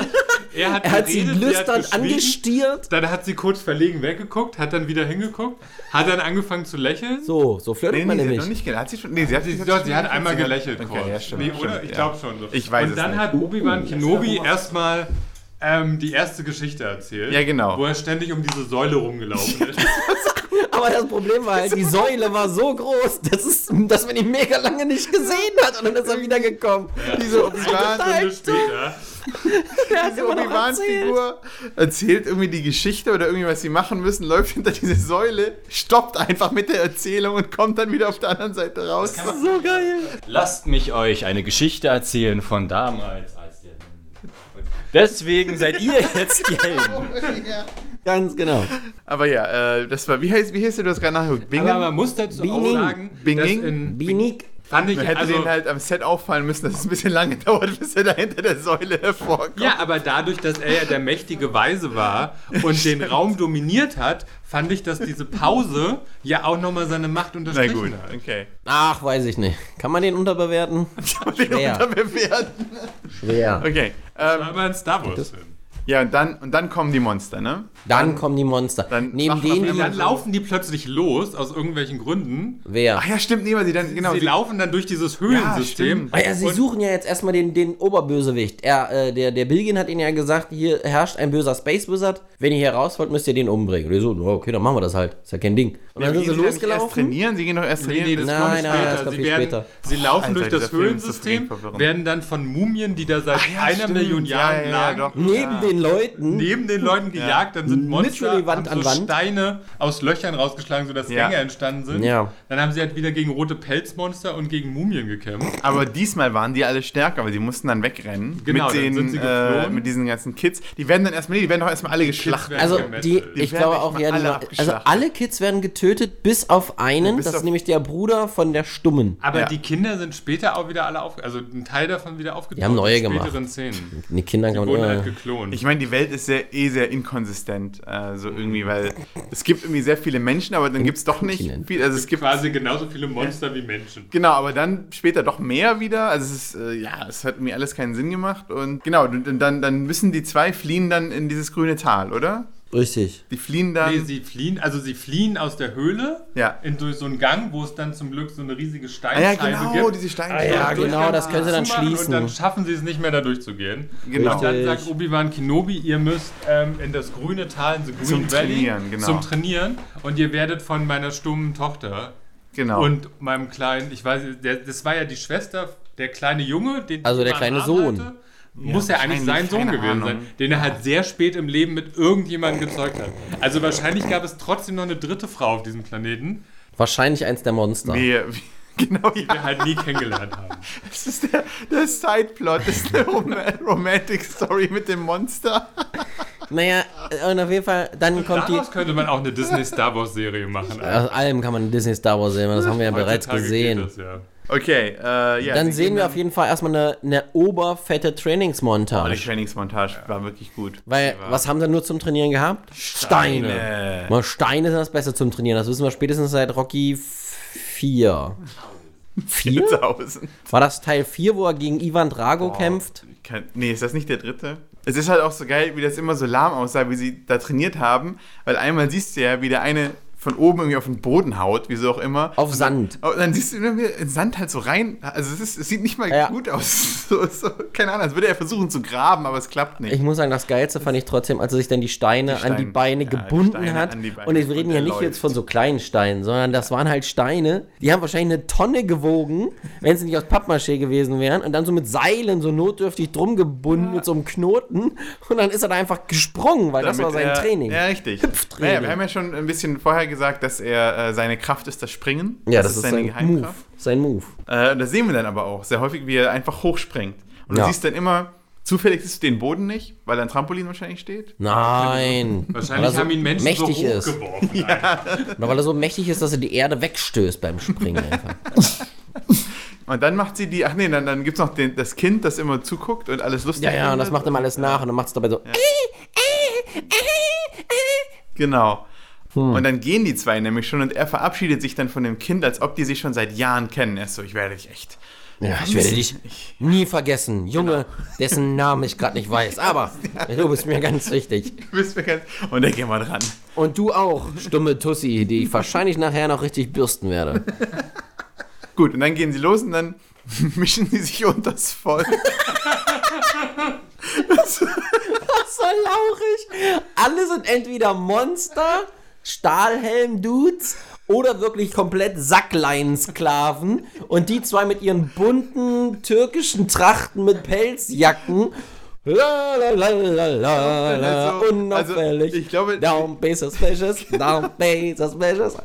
Speaker 4: Er hat,
Speaker 2: Er hat sie
Speaker 4: geredet, sie hat
Speaker 2: lüstern angestiert.
Speaker 4: Dann hat sie kurz verlegen weggeguckt, hat dann wieder hingeguckt, hat dann angefangen zu lächeln.
Speaker 2: So, so flirtet
Speaker 1: Nee,
Speaker 2: man
Speaker 1: nee, sie hat
Speaker 2: nämlich.
Speaker 1: noch nicht. Hat sie schon? Nee, sie hat,
Speaker 4: Sie,
Speaker 1: hat
Speaker 4: doch, sie hat einmal
Speaker 1: hat-
Speaker 4: gelächelt
Speaker 1: Okay,
Speaker 4: kurz.
Speaker 1: ja, stimmt.
Speaker 4: nee,
Speaker 1: stimmt,
Speaker 4: oder? Ich
Speaker 1: ja.
Speaker 4: glaube schon. So.
Speaker 1: Ich weiß
Speaker 4: Und
Speaker 1: es
Speaker 4: dann
Speaker 1: nicht.
Speaker 4: hat Obi-Wan Kenobi erstmal ähm, die erste Geschichte erzählt.
Speaker 1: Ja, genau.
Speaker 4: Wo er ständig um diese Säule rumgelaufen ist.
Speaker 2: Aber das Problem war halt, die Säule war so groß, dass, es, dass man ihn mega lange nicht gesehen hat und dann ist er wieder gekommen.
Speaker 1: Diese
Speaker 4: Eine
Speaker 1: Obi-Wan. Diese. Obi-Wan-Figur erzählt irgendwie die Geschichte oder irgendwie, was sie machen müssen, läuft hinter diese Säule, stoppt einfach mit der Erzählung und kommt dann wieder auf der anderen Seite raus.
Speaker 2: So geil.
Speaker 5: Lasst mich euch eine Geschichte erzählen von damals. Als ihr und deswegen seid ihr jetzt die Helden.
Speaker 2: Ganz genau.
Speaker 1: Aber ja, äh, das war, wie heißt, wie heißt du hast gerade nachgeguckt? Bingen?
Speaker 4: Aber man muss dazu auch
Speaker 2: Bing.
Speaker 4: sagen,
Speaker 1: Bing.
Speaker 4: dass in,
Speaker 2: Binik.
Speaker 4: Fand ich,
Speaker 1: Man hätte
Speaker 4: also,
Speaker 1: den halt am Set auffallen müssen, dass es ein bisschen lange dauert, bis er da hinter der Säule hervorkommt.
Speaker 4: Ja, aber dadurch, dass er ja der mächtige Weise war und den Raum dominiert hat, fand ich, dass diese Pause ja auch nochmal seine Macht
Speaker 1: Na
Speaker 4: unterstrichen
Speaker 1: gut,
Speaker 4: hat.
Speaker 1: okay.
Speaker 2: Ach, weiß ich nicht. Kann man den unterbewerten?
Speaker 1: Den
Speaker 2: Schwer.
Speaker 1: unterbewerten.
Speaker 2: Schwer.
Speaker 1: Okay. Ähm,
Speaker 4: Aber ein Star Wars-Film.
Speaker 1: Ja, und dann, und dann kommen die Monster, ne?
Speaker 2: Dann kommen die Monster.
Speaker 1: dann
Speaker 2: Neben denen
Speaker 1: immer
Speaker 4: Dann
Speaker 2: die...
Speaker 4: laufen die plötzlich los, aus irgendwelchen Gründen.
Speaker 2: Wer?
Speaker 1: Ach ja, stimmt, nee, weil sie dann, genau.
Speaker 4: sie, laufen dann durch dieses Höhlensystem.
Speaker 1: stimmt.
Speaker 2: Ah ja, sie
Speaker 4: Und-
Speaker 2: suchen ja jetzt erstmal den, den Oberbösewicht. Er, äh, der, der Bilgin hat ihnen ja gesagt, hier herrscht ein böser Space Wizard. Wenn ihr hier raus wollt, müsst ihr den umbringen. Und die so, "Ja, okay, dann machen wir das halt. Ist ja kein Ding. Und
Speaker 1: Ja,
Speaker 2: dann sind sie
Speaker 1: sie dann nicht erst
Speaker 2: losgelaufen.
Speaker 1: trainieren? Sie gehen doch erst
Speaker 4: Nee,
Speaker 1: trainieren.
Speaker 4: nee, das
Speaker 2: Nein, nein,
Speaker 4: später.
Speaker 2: das kommt
Speaker 4: sie, werden,
Speaker 2: später.
Speaker 4: sie laufen
Speaker 1: Alter,
Speaker 4: durch das Höhlensystem, werden dann von Mumien, die da seit
Speaker 1: ja,
Speaker 4: einer
Speaker 1: stimmt.
Speaker 4: Million
Speaker 1: Ja,
Speaker 4: Jahren
Speaker 1: ja, ja,
Speaker 4: lagen.
Speaker 2: Neben den Leuten.
Speaker 4: neben den Leuten gejagt, dann sind Monster,
Speaker 2: Literally Wand
Speaker 4: haben
Speaker 2: an
Speaker 4: so
Speaker 2: Wand.
Speaker 4: Steine aus Löchern rausgeschlagen, sodass
Speaker 1: Ja.
Speaker 4: Gänge entstanden sind.
Speaker 2: Ja.
Speaker 4: Dann haben sie halt wieder gegen rote Pelzmonster und gegen Mumien gekämpft.
Speaker 1: Aber diesmal waren die alle stärker, aber sie mussten dann wegrennen.
Speaker 4: Genau,
Speaker 1: mit,
Speaker 4: dann
Speaker 1: den,
Speaker 4: sind sie
Speaker 1: äh,
Speaker 4: geflohen.
Speaker 1: mit diesen ganzen Kids. Die werden dann erstmal, nee, die werden doch erstmal alle geschlachtet.
Speaker 4: werden
Speaker 2: Also die,
Speaker 4: Die
Speaker 2: ich
Speaker 1: werden
Speaker 2: glaube
Speaker 1: echt
Speaker 2: auch,
Speaker 1: mal
Speaker 2: die,
Speaker 1: alle
Speaker 2: also
Speaker 1: abgeschlachtet.
Speaker 2: alle Kids werden getötet, bis auf einen.
Speaker 1: Bis
Speaker 2: das
Speaker 1: auf-
Speaker 2: ist nämlich der Bruder von der Stummen.
Speaker 4: Aber
Speaker 1: Ja.
Speaker 4: die Kinder sind später auch wieder alle auf, also ein Teil davon wieder aufgetaucht.
Speaker 2: Die haben neue
Speaker 4: in
Speaker 2: gemacht.
Speaker 4: späteren Szenen.
Speaker 2: Die Kinder
Speaker 4: Die
Speaker 2: kann
Speaker 4: wurden
Speaker 2: man
Speaker 4: halt
Speaker 2: immer.
Speaker 4: geklont.
Speaker 1: Ich meine, die Welt ist sehr, eh sehr inkonsistent, äh, so irgendwie, weil es gibt irgendwie sehr viele Menschen, aber dann gibt es doch nicht viel. Also es gibt
Speaker 4: quasi genauso viele Monster wie Menschen.
Speaker 1: Genau, aber dann später doch mehr wieder. Also es ist, äh, ja, es hat mir alles keinen Sinn gemacht. Und genau, dann, dann müssen die zwei fliehen dann in dieses grüne Tal, oder?
Speaker 2: Richtig.
Speaker 1: Die fliehen dann.
Speaker 4: Nee, sie fliehen, also sie fliehen aus der Höhle
Speaker 1: Ja.
Speaker 4: in durch so einen Gang, wo es dann zum Glück so eine riesige
Speaker 1: ah
Speaker 4: Steinscheibe
Speaker 1: ja, genau,
Speaker 4: gibt.
Speaker 1: diese Steine.
Speaker 2: Ah ja, genau, das können sie dann schließen.
Speaker 4: Und dann schaffen sie es nicht mehr, da durchzugehen.
Speaker 1: Genau.
Speaker 4: Und dann sagt Obi-Wan Kenobi, ihr müsst ähm, in das grüne Tal, in the Green
Speaker 1: Zum
Speaker 4: Valley,
Speaker 1: Trainieren, genau.
Speaker 4: zum Trainieren. Und ihr werdet von meiner stummen Tochter
Speaker 1: Genau.
Speaker 4: und meinem kleinen, ich weiß, der, das war ja die Schwester, der kleine Junge, den
Speaker 2: Also der kleine Sohn.
Speaker 4: hatte. Muss ja eigentlich sein Sohn gewesen sein,
Speaker 1: Ahnung.
Speaker 4: den er halt sehr spät im Leben mit irgendjemandem gezeugt hat. Also wahrscheinlich gab es trotzdem noch eine dritte Frau auf diesem Planeten,
Speaker 2: Wahrscheinlich eins der Monster.
Speaker 1: Nee, genau,
Speaker 4: die
Speaker 1: ja.
Speaker 4: wir halt nie kennengelernt haben.
Speaker 1: Das ist der, der Sideplot, das ist eine Rom Romantic Story mit dem Monster.
Speaker 2: Naja, und auf jeden Fall, dann kommt die.
Speaker 4: Daraus könnte man auch eine Disney Star Wars Serie machen.
Speaker 2: Aus allem kann man eine Disney Star Wars sehen, das haben wir ja bereits
Speaker 4: Heutzutage
Speaker 2: gesehen.
Speaker 4: geht Das, ja.
Speaker 1: Okay, äh, ja.
Speaker 2: Dann sehen wir auf jeden Fall erstmal eine, eine oberfette
Speaker 1: Oh, die
Speaker 2: Trainingsmontage.
Speaker 1: Trainingsmontage war wirklich gut.
Speaker 2: Weil, was haben sie nur zum Trainieren gehabt? Steine.
Speaker 1: Steine.
Speaker 2: Mal Steine sind das Beste zum Trainieren. Das wissen wir spätestens seit Rocky 4. 4?
Speaker 1: 4000.
Speaker 2: War das Teil 4, wo er gegen Ivan Drago kämpft?
Speaker 1: Kein, nee, ist das nicht der dritte? Es ist halt auch so geil, wie das immer so lahm aussah, wie sie da trainiert haben, weil einmal siehst du ja, wie der eine von oben irgendwie auf den Boden haut, wieso auch immer.
Speaker 2: Auf Sand.
Speaker 1: Und dann siehst du wieder in Sand halt so rein. Also es, ist, es sieht nicht mal
Speaker 2: Ja.
Speaker 1: gut aus. So, so, keine Ahnung, als würde er versuchen zu graben, aber es klappt nicht.
Speaker 2: Ich muss sagen, das Geilste fand ich trotzdem, als er sich dann die Steine,
Speaker 1: Die
Speaker 2: an die
Speaker 1: Steine,
Speaker 2: Beine
Speaker 1: ja, die
Speaker 2: gebunden
Speaker 1: Steine
Speaker 2: hat.
Speaker 1: die
Speaker 2: und wir reden ja nicht
Speaker 1: läuft.
Speaker 2: jetzt von so kleinen Steinen, sondern das waren halt Steine, die haben wahrscheinlich eine Tonne gewogen, wenn sie nicht aus Pappmaché gewesen wären. Und dann so mit Seilen so notdürftig drum gebunden mit so einem Knoten. Und dann ist er da einfach gesprungen, weil das war
Speaker 1: Damit
Speaker 2: sein
Speaker 1: er,
Speaker 2: Training.
Speaker 1: Ja, richtig.
Speaker 2: Hüpftraining.
Speaker 1: Naja, wir haben ja schon ein bisschen vorher gesagt, dass er äh, seine Kraft ist das Springen.
Speaker 2: Ja, das, ist
Speaker 1: seine
Speaker 2: sein Move.
Speaker 1: Geheimkraft.
Speaker 2: Sein Move.
Speaker 1: Äh, das sehen wir dann aber auch sehr häufig, wie er einfach hochspringt. Und
Speaker 2: Ja.
Speaker 1: du siehst dann immer, zufällig siehst du den Boden nicht, weil da ein Trampolin wahrscheinlich steht.
Speaker 2: Nein.
Speaker 4: Wahrscheinlich
Speaker 2: Weil er so
Speaker 4: haben ihn Menschen
Speaker 2: mächtig
Speaker 4: so
Speaker 2: ist.
Speaker 4: hochgeworfen.
Speaker 2: Oder weil er so mächtig ist, dass er die Erde wegstößt beim Springen einfach.
Speaker 1: Und dann macht sie die, ach nee, dann, dann gibt es noch den, das Kind, das immer zuguckt und alles lustig
Speaker 2: Ja, ja, und das macht ihm alles nach und dann macht es dabei so.
Speaker 1: Genau. Und dann gehen die zwei nämlich schon und er verabschiedet sich dann von dem Kind, als ob die sich schon seit Jahren kennen. Er ist so, ich werde dich echt.
Speaker 2: Ja, ich werde dich nie vergessen. Junge, dessen Namen ich gerade nicht weiß. Aber du bist mir ganz wichtig.
Speaker 1: Du bist mir ganz- Und dann gehen wir dran.
Speaker 2: Und du auch, stumme Tussi, die ich wahrscheinlich nachher noch richtig bürsten werde.
Speaker 1: Gut, und dann gehen sie los und dann mischen sie sich unters Volk.
Speaker 2: So lauchig. Alle sind entweder Monster, Stahlhelm-Dudes oder wirklich komplett Sacklein-Sklaven. Und die zwei mit ihren bunten türkischen Trachten mit Pelzjacken. La, la, la, la, la, la,
Speaker 1: Also-
Speaker 2: unauffällig.
Speaker 1: also ich glaube-
Speaker 2: Down, be suspicious. Down, be suspicious.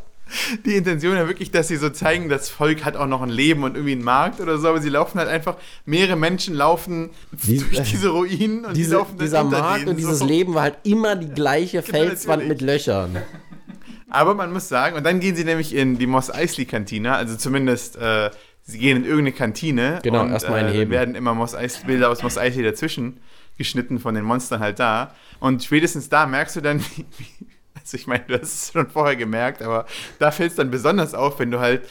Speaker 1: Die Intention ja wirklich, dass sie so zeigen, das Volk hat auch noch ein Leben und irgendwie einen Markt oder so, aber sie laufen halt einfach, mehrere Menschen laufen
Speaker 2: Dies-
Speaker 1: durch diese Ruinen und die
Speaker 2: Diese,
Speaker 1: laufen dann
Speaker 2: dieser Markt und dieses
Speaker 1: so.
Speaker 2: Leben war halt immer die gleiche Felswand mit Löchern.
Speaker 1: Aber man muss sagen, und dann gehen sie nämlich in die Moss Eisley Kantine, also zumindest äh, sie gehen in irgendeine Kantine
Speaker 2: Genau,
Speaker 1: und
Speaker 2: erstmal
Speaker 1: äh,
Speaker 2: heben.
Speaker 1: werden immer Moss Eis Bilder aus Moss Eisley dazwischen geschnitten von den Monstern halt da. Und spätestens da merkst du dann, wie, wie, also ich meine, du hast es schon vorher gemerkt, aber da fällt es dann besonders auf, wenn du halt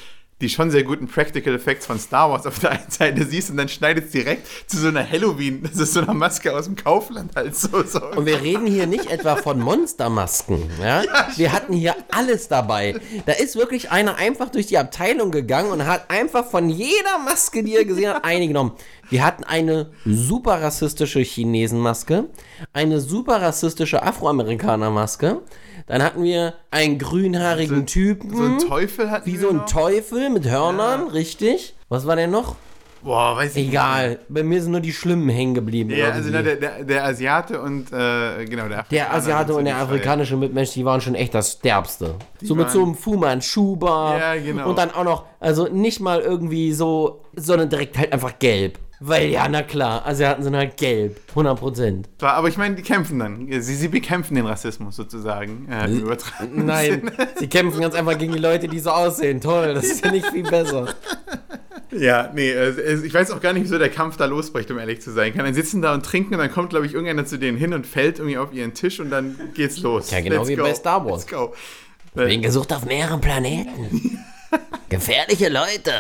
Speaker 1: die schon sehr guten Practical Effects von Star Wars auf der einen Seite siehst und dann schneidet es direkt zu so einer Halloween, das ist so einer Maske aus dem Kaufland halt so. so.
Speaker 2: Und wir reden hier nicht etwa von Monstermasken. Ja? Wir hatten hier alles dabei. Da ist wirklich einer einfach durch die Abteilung gegangen und hat einfach von jeder Maske, die er gesehen hat, eine genommen. Wir hatten eine super rassistische Chinesenmaske, eine super rassistische Afroamerikanermaske. Dann hatten wir einen grünhaarigen Typen.
Speaker 1: so ein Teufel hat
Speaker 2: Wie so ein Teufel mit Hörnern, richtig. Was war denn noch?
Speaker 1: Boah, weiß ich nicht.
Speaker 2: Egal. Bei mir sind nur die Schlimmen hängen geblieben.
Speaker 1: Ja, also na, der, der, der Asiate und äh, genau der
Speaker 2: Der
Speaker 1: Afrikaner
Speaker 2: Asiate
Speaker 1: sind
Speaker 2: und der
Speaker 1: so die
Speaker 2: afrikanische Mitmensch, die waren schon echt das Derbste. so mit so einem Fuman Schuba.
Speaker 1: Ja, genau.
Speaker 2: Und dann auch noch, also nicht mal irgendwie so, sondern direkt halt einfach gelb. Weil ja, na klar, Asiaten sind halt gelb. 100 Prozent.
Speaker 1: zwei. Aber ich meine, die kämpfen dann. Sie, sie bekämpfen den Rassismus sozusagen. Äh, übertragenen
Speaker 2: Nein, sie kämpfen ganz einfach gegen die Leute, die so aussehen. Toll, das ist ja nicht viel besser.
Speaker 1: Ja, nee, äh, ich weiß auch gar nicht, wieso der Kampf da losbricht, um ehrlich zu sein. Kann dann sitzen da und trinken und dann kommt, glaube ich, irgendeiner zu denen hin und fällt irgendwie auf ihren Tisch und dann geht's los.
Speaker 2: Ja, genau wie bei Star Wars.
Speaker 1: Let's go.
Speaker 2: Bin gesucht auf mehreren Planeten. Gefährliche Leute.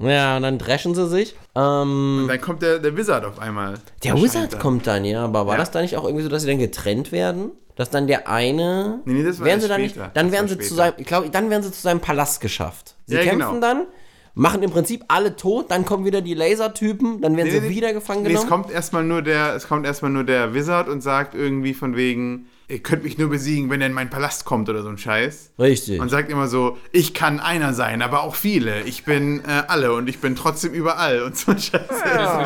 Speaker 2: Ja, und dann dreschen sie sich. Ähm,
Speaker 1: Und dann kommt der, der Wizard auf einmal.
Speaker 2: Der Wizard
Speaker 1: dann.
Speaker 2: kommt dann, ja, aber war
Speaker 1: Ja.
Speaker 2: das da nicht auch irgendwie so, dass sie dann getrennt werden? Dass dann der eine.
Speaker 1: Nee, nee, das war
Speaker 2: werden sie dann nicht, dann werden sie
Speaker 1: später.
Speaker 2: zu seinem, ich glaube, dann werden sie zu seinem Palast geschafft. Sie
Speaker 1: Ja,
Speaker 2: kämpfen
Speaker 1: genau.
Speaker 2: dann, machen im Prinzip alle tot, dann kommen wieder die Lasertypen, dann werden
Speaker 1: Nee,
Speaker 2: sie
Speaker 1: nee,
Speaker 2: wieder gefangen
Speaker 1: Nee, es
Speaker 2: genommen.
Speaker 1: kommt erstmal nur der, es kommt erstmal nur der Wizard und sagt irgendwie von wegen, ihr könnt mich nur besiegen, wenn er in meinen Palast kommt oder so ein Scheiß.
Speaker 2: Richtig.
Speaker 1: Und sagt immer so, ich kann einer sein, aber auch viele. Ich bin äh, alle und ich bin trotzdem überall und so ein Scheiß.
Speaker 4: Das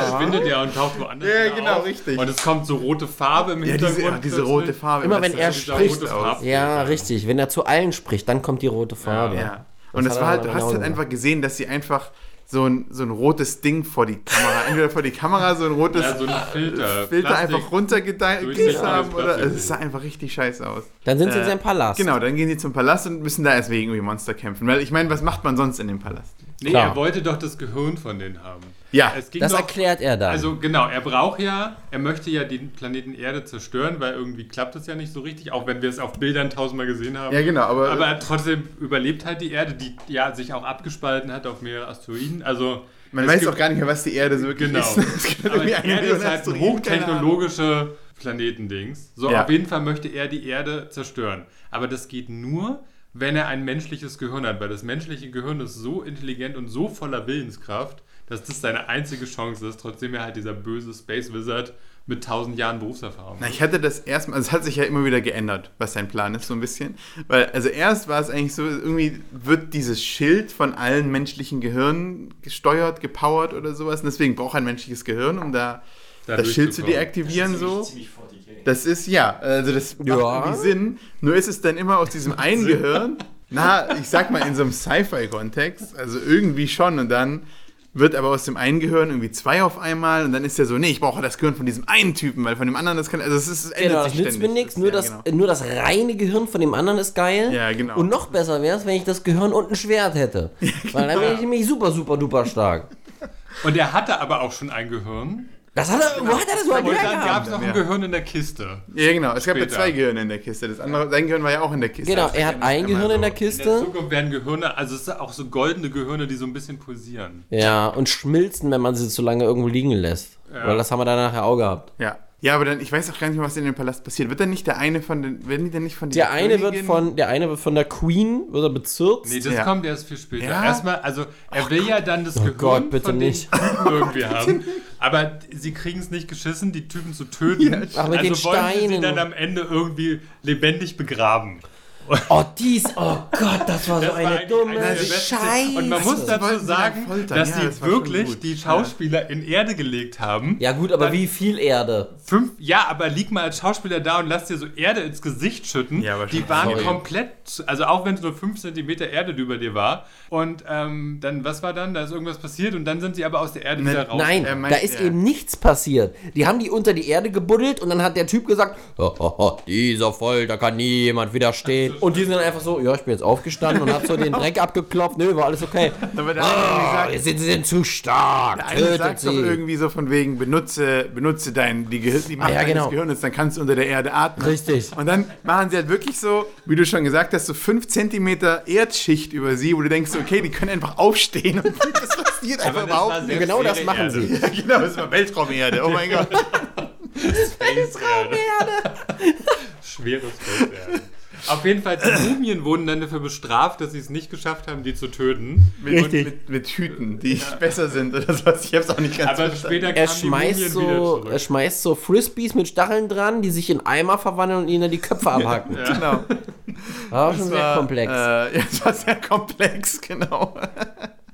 Speaker 4: verschwindet ja und taucht woanders
Speaker 1: Ja, genau,
Speaker 4: auf.
Speaker 1: richtig.
Speaker 4: Und es kommt so rote Farbe im
Speaker 1: Ja,
Speaker 4: Hintergrund.
Speaker 1: diese, ja, diese rote Farbe.
Speaker 2: Immer
Speaker 1: das
Speaker 2: wenn
Speaker 1: ist
Speaker 2: er spricht.
Speaker 4: rote
Speaker 1: aus.
Speaker 4: Farbe.
Speaker 2: ja, richtig. Wenn er zu allen spricht, dann kommt die rote Farbe.
Speaker 1: Ja. Und das
Speaker 2: hat
Speaker 1: war halt, du hast halt einfach gesehen, dass sie einfach so ein, so ein rotes Ding vor die Kamera, entweder vor die Kamera so ein rotes
Speaker 4: Ja, so ein Filter.
Speaker 1: Filter
Speaker 4: Plastik.
Speaker 1: einfach runtergedeiht
Speaker 4: durchsichtiges
Speaker 1: haben oder
Speaker 4: Plastik.
Speaker 1: es sah einfach richtig scheiße aus.
Speaker 2: Dann sind sie in
Speaker 1: Äh,
Speaker 2: seinem Palast.
Speaker 1: Genau, dann gehen sie zum Palast und müssen da erst wegen irgendwie Monster kämpfen. Weil ich meine, was macht man sonst in dem Palast?
Speaker 4: Nee,
Speaker 2: Klar.
Speaker 4: er wollte doch das Gehirn von denen haben.
Speaker 1: Ja,
Speaker 4: Es ging
Speaker 2: Das
Speaker 4: doch,
Speaker 2: erklärt er dann.
Speaker 4: Also genau, er braucht ja, er möchte ja den Planeten Erde zerstören, weil irgendwie klappt das ja nicht so richtig, auch wenn wir es auf Bildern tausendmal gesehen haben.
Speaker 1: Ja, genau, aber-
Speaker 4: aber trotzdem überlebt halt die Erde, die ja sich auch abgespalten hat auf mehrere Asteroiden. Also
Speaker 1: Man weiß
Speaker 4: gibt-
Speaker 1: auch gar nicht mehr, was die Erde so wirklich
Speaker 4: Genau.
Speaker 1: ist.
Speaker 4: Aber die Erde ist halt ein hochtechnologische Planetendings. So,
Speaker 1: Ja.
Speaker 4: auf jeden Fall möchte er die Erde zerstören. Aber das geht nur, wenn er ein menschliches Gehirn hat, weil das menschliche Gehirn ist so intelligent und so voller Willenskraft, dass das seine einzige Chance ist, trotzdem er halt dieser böse Space Wizard mit tausend Jahren Berufserfahrung
Speaker 1: Na, ich hatte das erstmal, also es hat sich ja immer wieder geändert, was sein Plan ist, so ein bisschen. Weil, also erst war es eigentlich so, irgendwie wird dieses Schild von allen menschlichen Gehirnen gesteuert, gepowert oder sowas. Und deswegen braucht ein menschliches Gehirn, um da,
Speaker 4: Da
Speaker 1: das Schild zu deaktivieren, so. Das ist, ja, also das macht
Speaker 2: Ja.
Speaker 1: irgendwie Sinn. Nur ist es dann immer aus diesem einen Gehirn, na, ich sag mal in so einem Sci-Fi-Kontext, also irgendwie schon. Und dann wird aber aus dem einen Gehirn irgendwie zwei auf einmal und dann ist er so, nee, ich brauche das Gehirn von diesem einen Typen, weil von dem anderen das kann, also es ist, es ändert
Speaker 2: Genau, das
Speaker 1: sich
Speaker 2: nützt mir nichts. Nur,
Speaker 1: ja,
Speaker 2: das,
Speaker 1: genau.
Speaker 2: nur das reine Gehirn von dem anderen ist geil.
Speaker 1: Ja, genau.
Speaker 2: Und noch besser wäre es, wenn ich das Gehirn und ein Schwert hätte. Weil dann wäre ich nämlich super, super, duper stark.
Speaker 4: Und er hatte aber auch schon ein Gehirn.
Speaker 2: Das hat er, wo hat er das überhaupt
Speaker 4: Und dann gab es noch ein
Speaker 1: Ja.
Speaker 4: Gehirn in der Kiste.
Speaker 1: Ja, genau. Es gab ja zwei Gehirne in der Kiste. Das andere, sein Gehirn war ja auch in der Kiste.
Speaker 2: Genau, er hat ein Gehirn in der
Speaker 4: In der
Speaker 2: Kiste.
Speaker 4: Zukunft werden Gehirne, also es sind auch so goldene Gehirne, die so ein bisschen pulsieren.
Speaker 2: Ja, und schmilzen, wenn man sie zu lange irgendwo liegen lässt.
Speaker 4: Ja.
Speaker 2: Weil das haben wir dann nachher auch gehabt.
Speaker 1: Ja. Ja, aber dann, ich weiß auch gar nicht mehr, was in dem Palast passiert. Wird dann nicht der eine von den, werden die denn nicht von
Speaker 2: Der
Speaker 1: dieser
Speaker 2: eine wird von, der eine wird von der Queen, wird er bezirzt.
Speaker 4: Nee, das
Speaker 1: Ja.
Speaker 4: kommt erst viel später.
Speaker 1: Ja?
Speaker 4: Erstmal, also er will ja dann das Gehirn
Speaker 2: Gott, bitte
Speaker 4: von
Speaker 2: nicht.
Speaker 4: den Typen irgendwie haben. Aber sie kriegen es nicht geschissen, die Typen zu töten.
Speaker 2: Ach, mit
Speaker 4: also
Speaker 2: den
Speaker 4: wollen sie sie dann am Ende irgendwie lebendig begraben.
Speaker 2: Oh, dies, oh Gott, das war so
Speaker 4: Das war
Speaker 2: eine dumme
Speaker 4: eine
Speaker 2: Scheiße.
Speaker 4: Und man muss dazu sagen,
Speaker 1: foltern.
Speaker 4: dass
Speaker 1: Ja,
Speaker 4: sie
Speaker 1: das
Speaker 4: wirklich die Schauspieler in Erde gelegt haben.
Speaker 2: Ja gut, aber
Speaker 4: Dann-
Speaker 2: wie viel Erde?
Speaker 4: Fünf, ja, aber lieg mal als Schauspieler da und lass dir so Erde ins Gesicht schütten.
Speaker 1: Ja, aber
Speaker 4: die waren
Speaker 2: sorry.
Speaker 4: komplett, also auch wenn es nur 5 cm Erde über dir war. Und ähm, dann, was war dann? Da ist irgendwas passiert und dann sind sie aber aus der Erde
Speaker 1: Ne-
Speaker 4: wieder raus.
Speaker 2: Nein,
Speaker 1: er meint,
Speaker 2: da ist
Speaker 1: ja.
Speaker 2: eben nichts passiert. Die haben die unter die Erde gebuddelt und dann hat der Typ gesagt, "Ho, ho, ho, dieser Folter kann niemand widerstehen. Und die sind dann einfach so, ja, ich bin jetzt aufgestanden und hab so den Dreck abgeklopft. Nö, war alles okay.
Speaker 1: Aber der eine
Speaker 2: Ah,
Speaker 1: sagt,
Speaker 2: jetzt sind sie denn zu stark.
Speaker 1: der eine
Speaker 2: Tötet
Speaker 1: sagt doch
Speaker 2: sie.
Speaker 1: irgendwie so von wegen, benutze, benutze dein, die, Gehir die Macht
Speaker 2: ja,
Speaker 1: deines
Speaker 2: genau.
Speaker 1: Gehirns, dann kannst du unter der Erde atmen.
Speaker 2: Richtig.
Speaker 1: Und dann machen sie halt wirklich so, wie du schon gesagt hast, so 5 cm Erdschicht über sie, wo du denkst, okay, die können einfach aufstehen und das passiert einfach
Speaker 4: Aber das
Speaker 1: überhaupt
Speaker 4: war
Speaker 1: nicht.
Speaker 2: Genau das machen
Speaker 4: Erde.
Speaker 2: sie.
Speaker 1: Ja, genau, das war Weltraumerde. Oh mein Gott.
Speaker 4: Space Erde. Schweres Space Erde. Auf jeden Fall, die Mumien wurden dann dafür bestraft, dass sie es nicht geschafft haben, die zu töten.
Speaker 1: Mit, mit, mit Hüten, die besser sind oder sowas. Ich hab's auch nicht ganz
Speaker 4: Aber
Speaker 1: verstanden.
Speaker 4: später
Speaker 2: Er
Speaker 4: kamen die Mumien
Speaker 2: schmeißt,
Speaker 4: wieder
Speaker 2: so,
Speaker 4: zurück.
Speaker 2: er schmeißt so Frisbees mit Stacheln dran, die sich in Eimer verwandeln und ihnen die Köpfe abhacken.
Speaker 1: Genau.
Speaker 2: War schon
Speaker 1: Das
Speaker 2: sehr
Speaker 1: war,
Speaker 2: komplex.
Speaker 1: Äh, ja, es war sehr komplex, genau.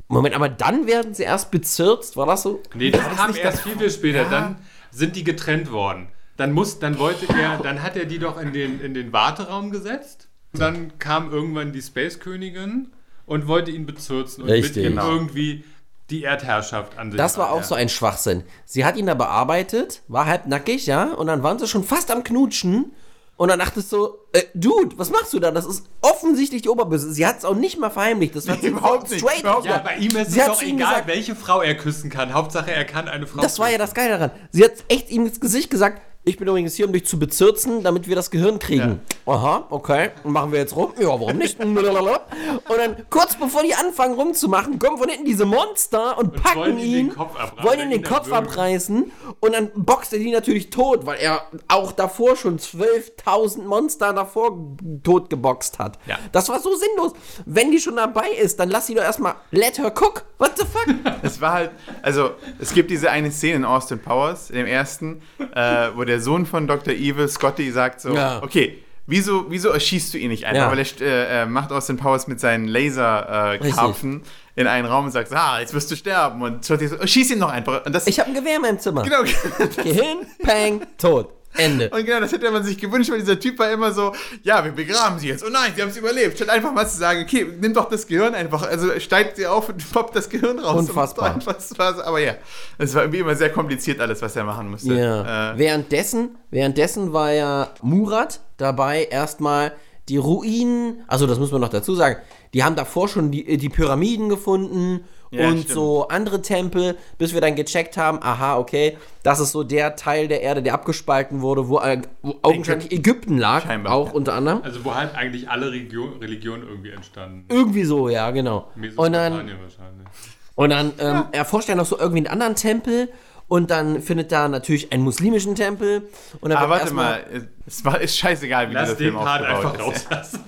Speaker 2: Moment, aber dann werden sie erst bezirzt, war das so?
Speaker 4: Nee, das
Speaker 1: das
Speaker 4: kam
Speaker 1: nicht
Speaker 4: erst
Speaker 1: das-
Speaker 4: viel, viel später.
Speaker 1: Ja.
Speaker 4: Dann sind die getrennt worden. Dann muss, dann wollte er, dann hat er die doch in den, in den Warteraum gesetzt. Dann kam irgendwann die Space Königin und wollte ihn bezirzen und
Speaker 2: Richtig.
Speaker 4: mit ihm
Speaker 1: Genau.
Speaker 4: irgendwie die Erdherrschaft an sich.
Speaker 2: Das war auch so ein Schwachsinn. Sie hat ihn da bearbeitet, war halb nackig, ja, und dann waren sie schon fast am Knutschen. Und dann dachtest du so, äh, Dude, was machst du da? Das ist offensichtlich die Oberböse. Sie hat es auch nicht mal verheimlich. Das hat sie
Speaker 1: Überhaupt nicht,
Speaker 2: straight
Speaker 1: überhaupt
Speaker 4: Ja, bei ihm ist
Speaker 2: Sie
Speaker 4: es doch egal,
Speaker 2: gesagt.
Speaker 4: welche Frau er küssen kann. Hauptsache, er kann eine Frau
Speaker 2: Das war ja
Speaker 4: küssen.
Speaker 2: das Geile daran. Sie hat echt ihm ins Gesicht gesagt, ich bin übrigens hier, um dich zu bezirzen, damit wir das Gehirn kriegen. Aha, okay. Und machen wir jetzt rum? Ja, warum nicht? Und dann kurz bevor die anfangen rumzumachen, kommen von hinten diese Monster und, packen
Speaker 4: wollen ihm
Speaker 2: ihn, wollen ihm den
Speaker 4: ihn
Speaker 2: Kopf abreißen und dann boxt er die natürlich tot, weil er auch davor schon 12.000 Monster davor tot geboxt hat.
Speaker 4: Ja.
Speaker 2: Das war so sinnlos. Wenn die schon dabei ist, dann lass sie doch erstmal let her cook. What the fuck?
Speaker 1: Es war halt, also es gibt diese eine Szene in Austin Powers, in dem ersten, äh, wo der Sohn von Dr. Evil, Scotty, sagt so,
Speaker 2: Ja.
Speaker 1: okay, wieso, wieso erschießt du ihn nicht einfach?
Speaker 2: Ja.
Speaker 1: Weil er äh, macht Austin Powers mit seinen Laserkarpfen äh, in einen Raum und sagt, ah, jetzt wirst du sterben. Und Scotty so, schieß ihn noch einfach. Und das,
Speaker 2: Ich habe ein Gewehr in meinem Zimmer.
Speaker 1: genau,
Speaker 2: Geh hin, pang, tot. Ende.
Speaker 1: Und genau, das hätte man sich gewünscht, weil dieser Typ war immer so, ja, wir begraben sie jetzt. Oh nein, sie haben es überlebt. Statt einfach mal zu sagen, okay, nimm doch das Gehirn einfach, also steigt sie auf und poppt das Gehirn raus.
Speaker 2: Unfassbar.
Speaker 1: So- aber ja, es war irgendwie immer sehr kompliziert alles, was er machen musste.
Speaker 2: Ja.
Speaker 1: Äh,
Speaker 2: währenddessen, währenddessen war ja Murat dabei, erstmal die Ruinen, also das muss man noch dazu sagen, die haben davor schon die, die Pyramiden gefunden
Speaker 1: Ja,
Speaker 2: und
Speaker 1: stimmt.
Speaker 2: so andere Tempel, bis wir dann gecheckt haben, aha, okay, das ist so der Teil der Erde, der abgespalten wurde, wo, äh, wo augenscheinlich Ägypten lag,
Speaker 1: Scheinbar,
Speaker 2: auch
Speaker 1: ja.
Speaker 2: unter anderem.
Speaker 4: Also wo halt eigentlich alle Region, Religionen irgendwie entstanden.
Speaker 2: Irgendwie so, ja, genau. Und dann,
Speaker 4: Mesopotamien wahrscheinlich.
Speaker 2: Und dann ähm, erforscht er noch so irgendwie einen anderen Tempel und dann findet da natürlich einen muslimischen Tempel. Und dann
Speaker 1: aber
Speaker 2: wird
Speaker 1: Ah, warte mal, es war, ist scheißegal, wie
Speaker 4: Lass
Speaker 1: dieser
Speaker 4: den
Speaker 1: Film
Speaker 4: Part
Speaker 1: aufgebaut
Speaker 4: einfach
Speaker 1: ist.
Speaker 4: rauslassen.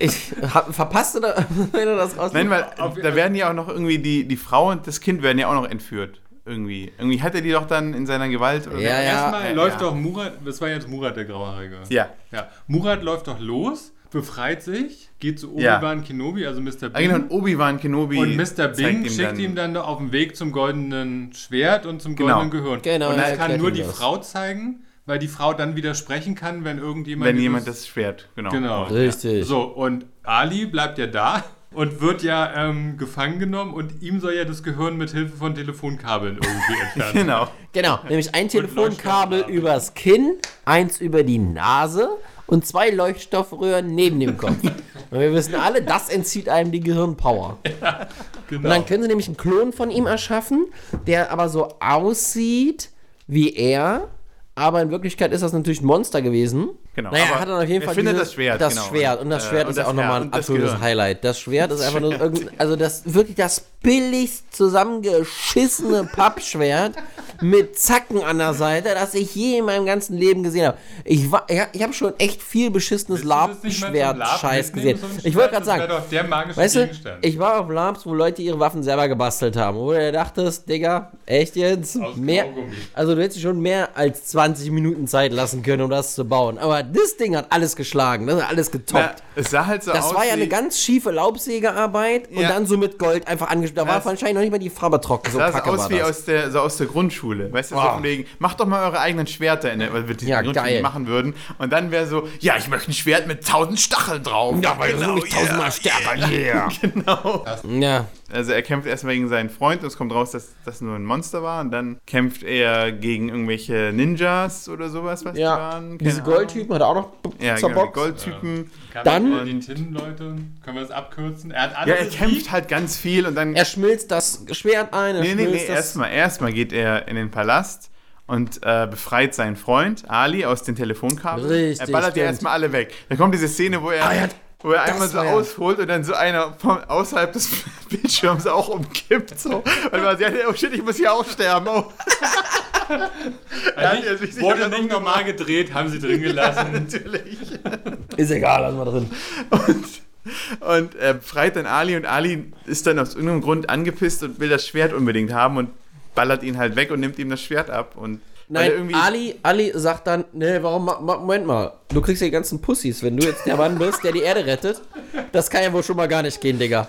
Speaker 2: Ich hab, verpasst du da, wenn du das raus?
Speaker 1: Nein, weil da werden ja auch noch irgendwie die, die Frau und das Kind werden ja auch noch entführt. Irgendwie. Irgendwie hat er die doch dann in seiner Gewalt. Oder
Speaker 2: Ja, ja.
Speaker 4: Erstmal
Speaker 1: ja.
Speaker 4: läuft doch Murat, das war jetzt Murat der Grauhaarige.
Speaker 1: Ja.
Speaker 4: ja. Murat läuft doch los, befreit sich, geht zu
Speaker 1: Ja.
Speaker 4: Obi-Wan Kenobi, also Mr.
Speaker 1: Ah, genau,
Speaker 4: Bing.
Speaker 1: und Obi-Wan Kenobi.
Speaker 4: Und Mr. Bing schickt ihm dann auf den Weg zum goldenen Schwert und zum
Speaker 1: Genau.
Speaker 4: goldenen Gehirn.
Speaker 2: Genau,
Speaker 4: und
Speaker 2: er
Speaker 4: das kann nur
Speaker 2: ihm
Speaker 4: die
Speaker 2: das.
Speaker 4: Frau zeigen, weil die Frau dann widersprechen kann, wenn irgendjemand.
Speaker 1: wenn jemand das Schwert, genau.
Speaker 4: Genau.
Speaker 2: Richtig.
Speaker 4: So, und Ali bleibt ja da und wird ja ähm, gefangen genommen und ihm soll ja das Gehirn mit Hilfe von Telefonkabeln irgendwie entfernen.
Speaker 1: Genau.
Speaker 2: Genau, nämlich ein Telefonkabel übers Kinn, eins über die Nase und zwei Leuchtstoffröhren neben dem Kopf. und wir wissen alle, das entzieht einem die Gehirnpower.
Speaker 4: Genau.
Speaker 2: Und dann können sie nämlich einen Klon von ihm erschaffen, der aber so aussieht wie er, aber in Wirklichkeit ist das natürlich ein Monster gewesen.
Speaker 1: Genau,
Speaker 2: Naja,
Speaker 1: aber
Speaker 2: er hat dann auf jeden Fall
Speaker 1: findet
Speaker 2: diese-
Speaker 1: das Schwert,
Speaker 2: Das
Speaker 1: genau.
Speaker 2: Schwert. Und das
Speaker 1: Und,
Speaker 2: Schwert
Speaker 1: äh,
Speaker 2: ist
Speaker 1: und
Speaker 2: ja auch
Speaker 1: das-
Speaker 2: nochmal
Speaker 1: ja,
Speaker 2: ein
Speaker 1: und das
Speaker 2: absolutes
Speaker 1: Gehirn.
Speaker 2: Highlight. Das Schwert ist einfach nur irgendein, also das wirklich das billigst zusammengeschissene Pappschwert mit Zacken an der Seite, das ich je in meinem ganzen Leben gesehen habe. Ich, war- ja, ich habe schon echt viel beschissenes Labschwert-Scheiß gesehen.
Speaker 4: so
Speaker 2: Ich wollte gerade sagen, Weißt du, ich war auf Labs, wo Leute ihre Waffen selber gebastelt haben. Wo du dachtest, Digga, echt jetzt?
Speaker 4: Aus
Speaker 2: Mehr,
Speaker 4: Kaugummi.
Speaker 2: also du hättest schon mehr als 20 Minuten Zeit lassen können, um das zu bauen. Aber das Ding hat alles geschlagen, das hat alles getoppt.
Speaker 1: Na, es sah halt so
Speaker 2: das
Speaker 1: aus
Speaker 2: war ja eine ganz schiefe Laubsägearbeit und
Speaker 1: Ja.
Speaker 2: dann so mit Gold einfach angeschnitten. Da war wahrscheinlich noch nicht mal die Farbe trocken. So
Speaker 1: sah aus wie
Speaker 2: das.
Speaker 1: aus der, so aus der Grundschule. Weißt du, so von wegen, macht doch mal eure eigenen Schwerter, in der, weil wir die
Speaker 2: Ja, geil.
Speaker 1: machen würden. Und dann wäre so, ja, ich möchte ein Schwert mit tausend Stacheln drauf.
Speaker 2: ja, weil
Speaker 1: genau,
Speaker 2: du bist tausendmal stärker. Yeah.
Speaker 1: Genau.
Speaker 2: Ja.
Speaker 1: Also er kämpft erstmal gegen seinen Freund und es kommt raus, dass das nur ein Monster war. Und dann kämpft er gegen irgendwelche Ninjas oder sowas, was die
Speaker 2: Ja,
Speaker 1: waren. Keine
Speaker 2: diese. Goldtypen hat er auch noch
Speaker 1: Ja, genau, die. Goldtypen.
Speaker 4: Kann
Speaker 2: Dann-
Speaker 4: man die Tintenleute, können wir das abkürzen? Er hat alle
Speaker 1: Ja, er kämpft halt ganz viel und dann.
Speaker 2: Er schmilzt das Schwert ein. Er
Speaker 1: nee, nee, nee, erstmal erstmal geht er in den Palast und äh, befreit seinen Freund Ali aus den Telefonkabeln.
Speaker 2: Richtig,
Speaker 1: Er ballert die erstmal alle weg. Dann kommt diese Szene, wo er,
Speaker 2: Ah, ja,
Speaker 1: wo er
Speaker 2: das
Speaker 1: einmal so
Speaker 2: ja-
Speaker 1: ausholt und dann so einer von außerhalb des Bildschirms auch umkippt. So. Und man sagt, oh shit, ich muss hier auch sterben. Oh. Ja, sich
Speaker 4: wurde
Speaker 1: dann
Speaker 4: nicht normal gedreht, haben sie drin gelassen.
Speaker 1: Natürlich.
Speaker 2: Ist egal, lass mal drin.
Speaker 1: Und, und er befreit dann Ali und Ali ist dann aus irgendeinem Grund angepisst und will das Schwert unbedingt haben und ballert ihn halt weg und nimmt ihm das Schwert ab. Und
Speaker 2: Nein,
Speaker 1: irgendwie
Speaker 2: Ali, Ali sagt dann, nee, warum, Moment mal, du kriegst ja die ganzen Pussys, wenn du jetzt der Mann bist, der die Erde rettet. Das kann ja wohl schon mal gar nicht gehen, Digga.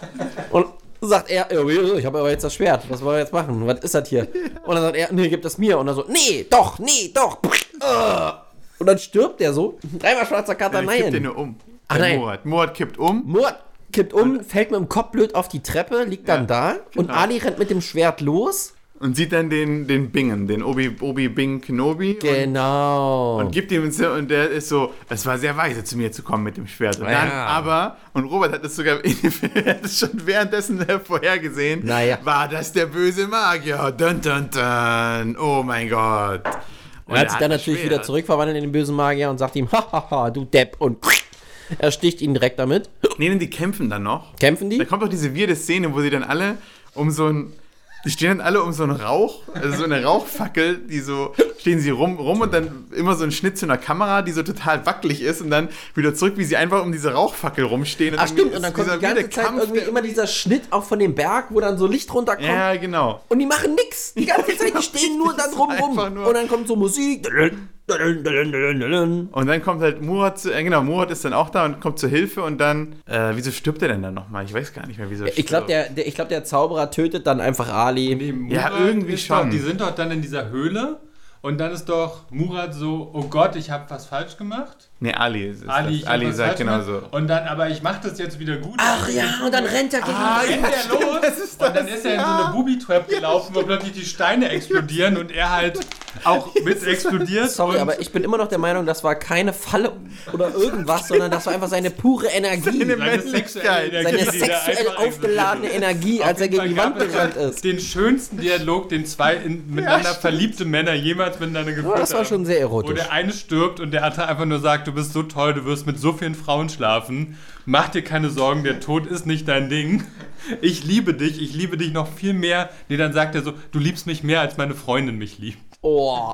Speaker 2: Und sagt er, "Ja, ich habe aber jetzt das Schwert, was wollen wir jetzt machen? Was ist das hier? Und dann sagt er, nee, gib das mir. Und dann so, nee, doch, nee, doch. Ah. Und dann stirbt er so. Dreimal schwarzer Kater,
Speaker 1: Nein, kippt den nur um.
Speaker 2: Ach, nein.
Speaker 1: Murat. Murat kippt um.
Speaker 2: Murat kippt um, fällt mit dem Kopf blöd auf die Treppe, liegt dann da. Und
Speaker 1: genau.
Speaker 2: Ali rennt mit dem Schwert los.
Speaker 1: Und sieht dann den, den Bingen, den Obi, Obi Bing Kenobi.
Speaker 2: Genau.
Speaker 1: Und, und gibt ihm so, und der ist so, es war sehr weise zu mir zu kommen mit dem Schwert. Und dann
Speaker 2: Ja.
Speaker 1: aber, und Robert hat es sogar in dem Film, er hat es schon währenddessen äh, vorhergesehen,
Speaker 2: Naja.
Speaker 1: war das der böse Magier. Dun, dun, dun. Oh mein Gott. Und
Speaker 2: Er hat sich dann
Speaker 1: das
Speaker 2: natürlich
Speaker 1: Schwert.
Speaker 2: wieder zurückverwandelt in den bösen Magier und sagt ihm, hahaha, du Depp. Und er sticht ihn direkt damit.
Speaker 1: Nee, nee, die kämpfen dann noch.
Speaker 2: Kämpfen
Speaker 1: Da
Speaker 2: die?
Speaker 1: kommt doch diese weirde Szene, wo sie dann alle um so ein. Die stehen dann alle um so einen Rauch, also so eine Rauchfackel, die so, stehen sie rum, rum und dann immer so ein Schnitt zu einer Kamera, die so total wackelig ist und dann wieder zurück, wie sie einfach um diese Rauchfackel rumstehen.
Speaker 2: Ach stimmt, und dann kommt die ganze Zeit
Speaker 1: Kampf,
Speaker 2: irgendwie immer dieser Schnitt auch von dem Berg, wo dann so Licht runterkommt.
Speaker 1: Ja, genau.
Speaker 2: Und die machen nix. Die ganze Zeit, die stehen nur da
Speaker 1: Das ist
Speaker 2: drum rum.
Speaker 1: einfach nur-
Speaker 2: Und dann kommt so Musik.
Speaker 1: Und dann kommt halt Murat, zu, äh, genau, Murat ist dann auch da und kommt zur Hilfe und dann, äh, wieso stirbt er denn dann nochmal? Ich weiß gar nicht mehr, wieso er
Speaker 2: Ich glaube,
Speaker 1: stirbt.
Speaker 2: der, der, ich glaub, der Zauberer tötet dann einfach Ali.
Speaker 4: Nee,
Speaker 1: Ja,
Speaker 4: Murat
Speaker 1: irgendwie
Speaker 4: ist
Speaker 1: schon.
Speaker 4: Doch, die sind doch dann in dieser Höhle und dann ist doch Murat so, oh Gott, ich habe was falsch gemacht.
Speaker 1: Nee, Ali ist
Speaker 4: Ali,
Speaker 1: Ali sagt genau so.
Speaker 4: Und dann, aber ich mache das jetzt wieder gut.
Speaker 2: Ach ja, und dann rennt er gegen
Speaker 1: Ah,
Speaker 2: den
Speaker 4: rennt er los
Speaker 1: das ist
Speaker 4: und dann
Speaker 1: das,
Speaker 4: ist er in so
Speaker 1: ja.
Speaker 4: eine Booby-Trap gelaufen, wo plötzlich die Steine explodieren und er halt auch mit explodiert.
Speaker 2: Sorry, aber ich bin immer noch der Meinung, das war keine Falle oder irgendwas, sondern das war einfach seine pure Energie.
Speaker 1: Seine
Speaker 4: seine sexuelle
Speaker 1: Männlichkeit.
Speaker 4: Energie,
Speaker 2: Seine
Speaker 4: da
Speaker 2: sexuell aufgeladene. Energie, als er gegen die Wand gerannt ist.
Speaker 4: Den schönsten Dialog, den zwei in, miteinander
Speaker 1: stimmt.
Speaker 4: verliebte Männer jemals miteinander geführt
Speaker 2: das war
Speaker 4: haben.
Speaker 2: schon sehr
Speaker 4: Wo
Speaker 2: erotisch.
Speaker 4: der eine stirbt und der andere einfach nur sagt, du bist so toll, du wirst mit so vielen Frauen schlafen. Mach dir keine Sorgen, der Tod ist nicht dein Ding. Ich liebe dich, ich liebe dich noch viel mehr. Nee, dann sagt er so, du liebst mich mehr, als meine Freundin mich liebt.
Speaker 2: Oh.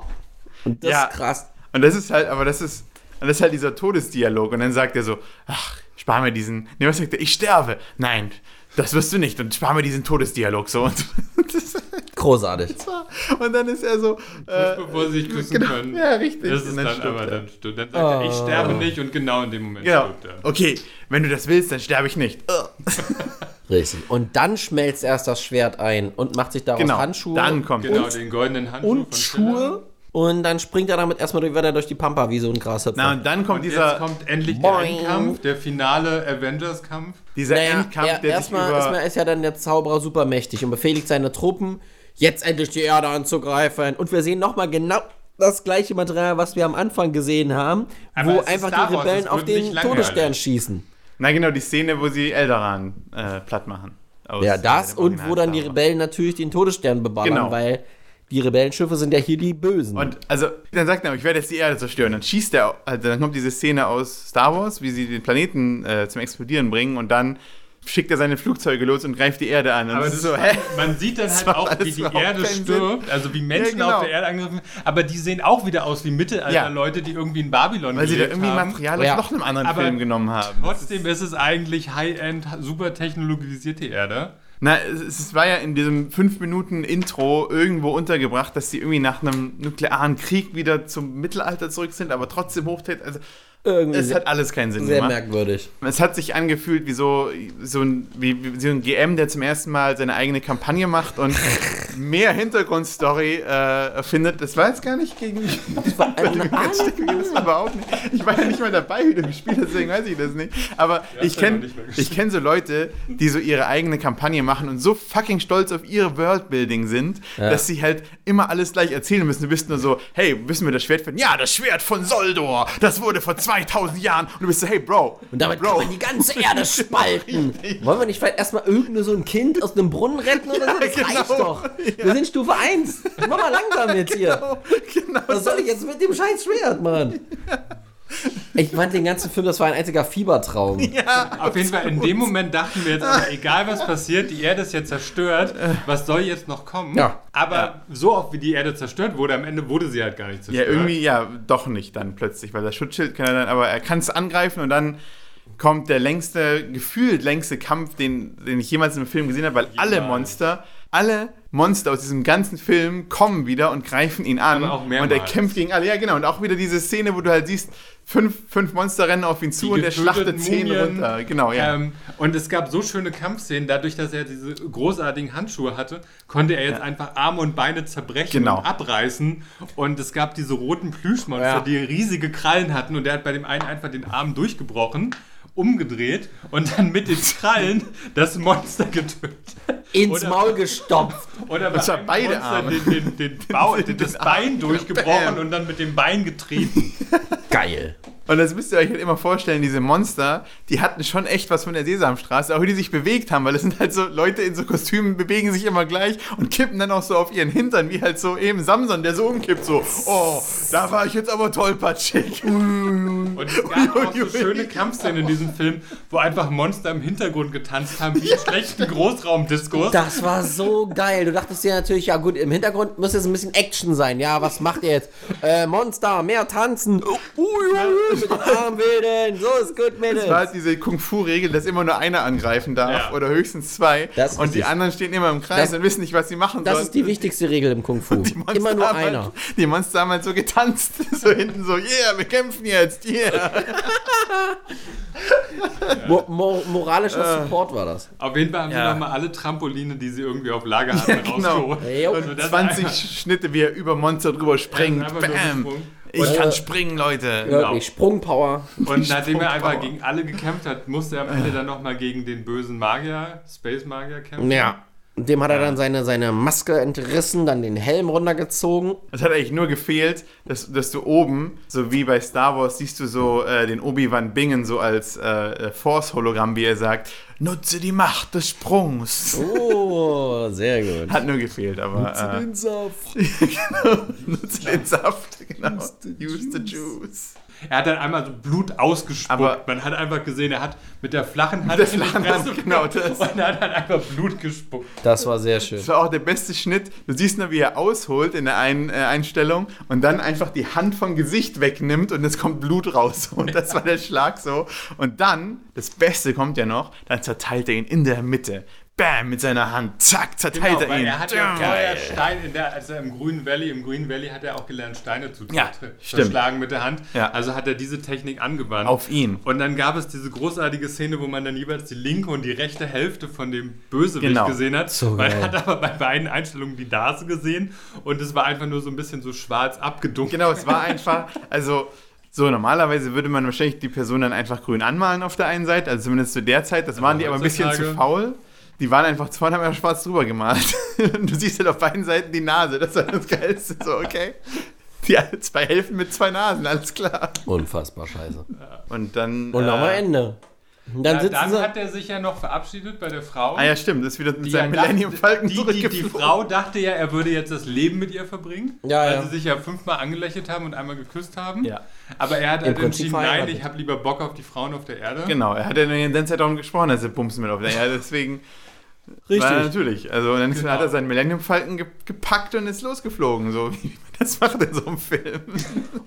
Speaker 2: Und das
Speaker 1: Ja.
Speaker 2: ist krass.
Speaker 1: Und das ist halt, aber das ist, und das ist halt dieser Todesdialog. Und dann sagt er so, ach, spar mir diesen, nee, was sagt er, ich sterbe. Nein, das wirst du nicht. Und spar mir diesen Todesdialog so. Und, das,
Speaker 2: Großartig.
Speaker 1: und dann ist er so, äh,
Speaker 4: Bevor sie sich küssen
Speaker 1: genau,
Speaker 4: können.
Speaker 1: ja, richtig.
Speaker 4: Das ist dann,
Speaker 1: dann stirbt
Speaker 4: aber
Speaker 1: er.
Speaker 4: dann stirbt. Dann sagt er, ich
Speaker 2: Oh.
Speaker 4: sterbe nicht und genau in dem Moment
Speaker 1: genau,
Speaker 4: stirbt er.
Speaker 1: okay, wenn du das willst, dann sterbe ich nicht.
Speaker 2: Richtig. Und dann schmelzt erst das Schwert ein und macht sich daraus
Speaker 1: Genau,
Speaker 2: Handschuhe
Speaker 1: dann kommt
Speaker 4: Genau,
Speaker 2: und,
Speaker 4: den goldenen Handschuh
Speaker 2: und
Speaker 4: von
Speaker 2: Schuhe. Und dann springt er damit erstmal durch, weiter durch die Pampa wie so ein Grashüpfer.
Speaker 1: Na, und dann kommt
Speaker 4: Und
Speaker 1: dieser,
Speaker 4: jetzt kommt endlich der
Speaker 2: Boing.
Speaker 4: Endkampf, der finale Avengers-Kampf.
Speaker 1: dieser
Speaker 2: naja,
Speaker 1: Endkampf,
Speaker 2: er,
Speaker 1: der sich
Speaker 2: erstmal,
Speaker 1: über...
Speaker 2: erstmal ist ja dann der Zauberer supermächtig und befehligt seine Truppen, jetzt endlich die Erde anzugreifen. Und wir sehen nochmal genau das gleiche Material, was wir am Anfang gesehen haben,
Speaker 4: Aber
Speaker 2: wo einfach die Rebellen auf den. Todesstern schießen.
Speaker 1: Na genau, die Szene, wo sie Eldaran äh, platt machen.
Speaker 2: Ja, das
Speaker 1: äh, dem
Speaker 2: und wo dann die. Rebellen natürlich den Todesstern beballern,
Speaker 1: Genau.
Speaker 2: weil Die Rebellenschiffe sind ja hier die Bösen.
Speaker 1: Und also, dann sagt er, ich werde jetzt die Erde zerstören. Dann schießt er, also dann kommt diese Szene aus Star Wars, wie sie den Planeten äh, zum Explodieren bringen und dann schickt er seine Flugzeuge los und greift die Erde an. Und
Speaker 4: Aber
Speaker 1: das so, hä?
Speaker 4: man sieht dann
Speaker 1: Das
Speaker 4: halt auch, wie die Erde stirbt, also wie Menschen
Speaker 1: Ja, genau.
Speaker 4: auf der Erde angegriffen. Aber die sehen auch wieder aus wie
Speaker 1: Ja.
Speaker 4: Mittelalter-Leute, die irgendwie in Babylon
Speaker 1: Weil sie da irgendwie
Speaker 4: haben.
Speaker 1: Material aus
Speaker 2: Ja.
Speaker 1: noch einem anderen
Speaker 4: Aber
Speaker 1: Film genommen haben.
Speaker 4: Trotzdem ist es eigentlich High-End, super technologisierte Erde.
Speaker 1: Na, es, es war ja in diesem 5 Minuten Intro irgendwo untergebracht, dass die irgendwie nach einem nuklearen Krieg wieder zum Mittelalter zurück sind, aber trotzdem hochtät. Also,
Speaker 2: Irgendwie
Speaker 1: es
Speaker 2: sehr,
Speaker 1: hat alles keinen Sinn
Speaker 2: sehr
Speaker 1: gemacht.
Speaker 2: merkwürdig.
Speaker 1: Es hat sich angefühlt wie so, so, ein, wie, wie so ein GM, der zum ersten Mal seine eigene Kampagne macht und mehr Hintergrundstory äh, findet. Das war jetzt gar nicht gegen mich. Das war das war überhaupt nicht. Ich war ja nicht mal dabei, wie du gespielt hast, deswegen weiß ich das nicht. Aber ich
Speaker 4: ja noch
Speaker 1: kenne ich kenn so Leute, die so ihre eigene Kampagne machen und so fucking stolz auf ihre Worldbuilding sind, dass sie halt immer alles gleich erzählen müssen. Du bist nur so, hey, wissen wir das Schwert finden? Ja, das Schwert von Soldor, das wurde vor 2000 Jahren. Und du bist so, hey, Bro.
Speaker 2: Und damit
Speaker 1: Bro.
Speaker 2: kann man die ganze Erde spalten. Wollen wir nicht vielleicht erstmal irgendein so ein Kind aus einem Brunnen retten oder so? Das
Speaker 1: Ja,
Speaker 2: reicht
Speaker 1: genau.
Speaker 2: doch. Wir sind Stufe 1. Mach mal langsam jetzt hier.
Speaker 1: genau.
Speaker 2: Was soll ich jetzt mit dem scheiß Schwert, Mann? Ich fand den ganzen Film, das war ein einziger Fiebertraum.
Speaker 4: Auf jeden Fall, in dem Moment dachten wir jetzt, aber egal was passiert, die Erde ist jetzt zerstört, was soll jetzt noch kommen?
Speaker 2: Ja.
Speaker 4: Aber so oft wie die Erde zerstört wurde, am Ende wurde sie halt gar nicht
Speaker 1: Ja,
Speaker 4: zerstört.
Speaker 1: irgendwie, ja, doch nicht dann plötzlich, weil das Schutzschild kann er dann, aber er kann es angreifen und dann kommt der längste, gefühlt längste Kampf, den, den ich jemals im Film gesehen habe, weil alle Monster, alle Monster aus diesem ganzen Film kommen wieder und greifen ihn an. Und er kämpft gegen alle. Ja, genau. Und auch wieder diese Szene, wo du halt siehst, fünf, fünf Monster rennen auf ihn zu
Speaker 4: Die
Speaker 1: und er schlachtet zehn runter. Genau, ja.
Speaker 4: Ähm, und es gab so schöne Kampfszenen, dadurch, dass er diese großartigen Handschuhe hatte, konnte er jetzt einfach Arme und Beine zerbrechen
Speaker 1: Genau.
Speaker 4: und abreißen. Und es gab diese roten Plüschmonster,
Speaker 2: Ja.
Speaker 4: die riesige Krallen hatten und der hat bei dem einen einfach den Arm durchgebrochen, umgedreht und dann mit den Krallen das Monster getötet.
Speaker 2: Ins
Speaker 4: Oder-
Speaker 2: Maul gestopft.
Speaker 4: Oder bei einem
Speaker 1: beide
Speaker 4: Monster
Speaker 1: Arme.
Speaker 4: Den, den, den Bau, den, das Bein durchgebrochen
Speaker 1: Bam.
Speaker 4: und dann mit dem Bein getreten.
Speaker 2: Geil.
Speaker 1: Und das müsst ihr euch halt immer vorstellen, diese Monster, die hatten schon echt was von der Sesamstraße, auch wie die sich bewegt haben, weil es sind halt so Leute in so Kostümen, bewegen sich immer gleich und kippen dann auch so auf ihren Hintern, wie halt so eben Samson, der so umkippt, so, oh, da war ich jetzt aber tollpatschig.
Speaker 4: Und es gab auch so schöne Kampfszenen in diesem Film, wo einfach Monster im Hintergrund getanzt haben, wie in schlechten Großraumdiskos.
Speaker 2: Das war so geil. Du dachtest dir natürlich, ja gut, im Hintergrund muss jetzt ein bisschen Action sein. Ja, was macht ihr jetzt? Äh, Monster, mehr tanzen. Ui, ui, ui, mit den Armen wedeln. So ist gut,
Speaker 1: Das war
Speaker 2: Mädels.
Speaker 1: halt diese Kung-Fu-Regel, dass immer nur einer angreifen darf
Speaker 4: Ja.
Speaker 1: oder höchstens zwei
Speaker 2: Das
Speaker 1: und die anderen stehen immer im Kreis
Speaker 2: Das-
Speaker 1: und wissen nicht, was sie machen
Speaker 2: Das
Speaker 1: sollen.
Speaker 2: ist die wichtigste Regel im Kung Fu.
Speaker 1: Monster
Speaker 2: Immer nur
Speaker 1: haben
Speaker 2: einer.
Speaker 1: Halt, die Monster haben halt so getanzt, so hinten so, yeah, wir kämpfen jetzt, yeah.
Speaker 2: Mo mo moralischer Support war das.
Speaker 4: Auf jeden Fall haben
Speaker 1: Ja.
Speaker 4: sie nochmal alle Trampoline, die sie irgendwie auf Lager hatten,
Speaker 1: genau.
Speaker 4: rausgeholt. Also das
Speaker 1: 20
Speaker 4: einfach-
Speaker 1: Schnitte, wie er über Monster drüber springt. Bam. Ich
Speaker 2: Und-
Speaker 1: kann springen, Leute.
Speaker 2: Wirklich, Sprungpower.
Speaker 4: Und nachdem er einfach gegen alle gekämpft hat, musste er am Ende dann nochmal gegen den bösen Magier, Space Magier kämpfen.
Speaker 2: Ja. Dem hat er dann seine, seine Maske entrissen, dann den Helm runtergezogen.
Speaker 1: Es hat eigentlich nur gefehlt, dass, dass du oben, so wie bei Star Wars, siehst du so äh, den Obi-Wan Bingen so als äh, äh, Force-Hologramm, wie er sagt, nutze die Macht des Sprungs.
Speaker 2: Oh, sehr gut.
Speaker 1: Hat nur gefehlt, aber äh,
Speaker 2: Saft.
Speaker 1: nutze den Saft, genau. Use the juice.
Speaker 4: Er hat dann einmal so Blut ausgespuckt.
Speaker 1: Aber-
Speaker 4: Man hat einfach gesehen, er hat mit der flachen Hand
Speaker 1: der
Speaker 4: in die
Speaker 1: flachen Hand, genau das.
Speaker 4: Und er hat dann einfach Blut gespuckt.
Speaker 2: Das war sehr schön.
Speaker 1: Das war auch der beste Schnitt. Du siehst nur, wie er ausholt in der einen äh, Einstellung und dann einfach die Hand vom Gesicht wegnimmt und es kommt Blut raus. Und das war der Schlag so. Und dann, das Beste kommt ja noch, dann zerteilt er ihn in der Mitte. Bam, mit seiner Hand. Zack, zerteilt
Speaker 4: Genau,
Speaker 1: er
Speaker 4: weil
Speaker 1: ihn.
Speaker 4: er hat ja vorher Steine, in der, als er im Green Valley, im Green Valley hat er auch gelernt, Steine zu
Speaker 1: Ja,
Speaker 4: zerschlagen mit der Hand.
Speaker 1: Ja.
Speaker 4: Also hat er diese Technik angewandt.
Speaker 1: Auf ihn.
Speaker 4: Und dann gab es diese großartige Szene, wo man dann jeweils die linke und die rechte Hälfte von dem Bösewicht
Speaker 1: Genau.
Speaker 4: gesehen hat.
Speaker 2: So
Speaker 4: man
Speaker 2: geil.
Speaker 4: hat aber bei beiden Einstellungen die Nase gesehen und es war einfach nur so ein bisschen so schwarz abgedunkelt.
Speaker 1: Genau, es war einfach, also so normalerweise würde man wahrscheinlich die Person dann einfach grün anmalen auf der einen Seite, also zumindest zu der Zeit. Das waren die aber ein bisschen zu faul. Die waren einfach vorne haben wir schwarz drüber gemalt. Und du siehst halt auf beiden Seiten die Nase. Das war das Geilste. So, okay. Die zwei Hälften mit zwei Nasen, alles klar.
Speaker 2: Unfassbar scheiße.
Speaker 1: Und dann.
Speaker 2: Und
Speaker 1: äh,
Speaker 2: am Ende. Und dann
Speaker 4: Ja, dann
Speaker 2: sie.
Speaker 4: hat er sich ja noch verabschiedet bei der Frau.
Speaker 1: Ah ja, stimmt, das ist wieder mit seinem
Speaker 4: ja
Speaker 1: Millennium Falcon
Speaker 4: die, die, die. Frau dachte ja, er würde jetzt das Leben mit ihr verbringen,
Speaker 2: Ja,
Speaker 4: weil
Speaker 2: ja.
Speaker 4: sie sich ja fünfmal angelächelt haben und einmal geküsst haben.
Speaker 5: Ja.
Speaker 4: Aber er hat
Speaker 2: Im
Speaker 4: halt
Speaker 2: Prinzip
Speaker 4: entschieden, nein, ich habe lieber Bock auf die Frauen auf der Erde.
Speaker 1: Genau, er hat ja in der Zeit darum gesprochen, dass er bumsen will auf der Erde, deswegen
Speaker 2: Richtig.
Speaker 1: war natürlich. Also dann
Speaker 4: Genau.
Speaker 1: hat er seinen Millennium Falcon ge gepackt und ist losgeflogen, so wie man das macht in so einem Film.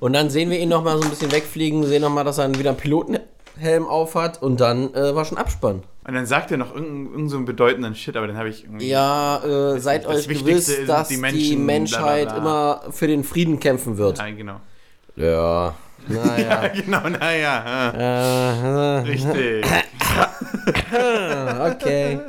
Speaker 2: Und dann sehen wir ihn nochmal so ein bisschen wegfliegen, sehen nochmal, dass er wieder einen Pilotenhelm auf hat und dann äh, war schon Abspann.
Speaker 1: Und dann sagt er noch irgendeinen irgend so einen bedeutenden Shit, aber den habe ich irgendwie.
Speaker 2: Ja, äh, seid euch
Speaker 1: Wichtigste
Speaker 2: gewiss, dass
Speaker 1: die
Speaker 2: die,
Speaker 1: Menschen,
Speaker 2: Menschheit
Speaker 1: bla, bla,
Speaker 2: immer für den Frieden kämpfen wird.
Speaker 1: Nein, genau.
Speaker 2: Ja,
Speaker 1: Ja,
Speaker 2: naja.
Speaker 1: genau, naja.
Speaker 2: äh,
Speaker 1: Richtig.
Speaker 2: äh, okay.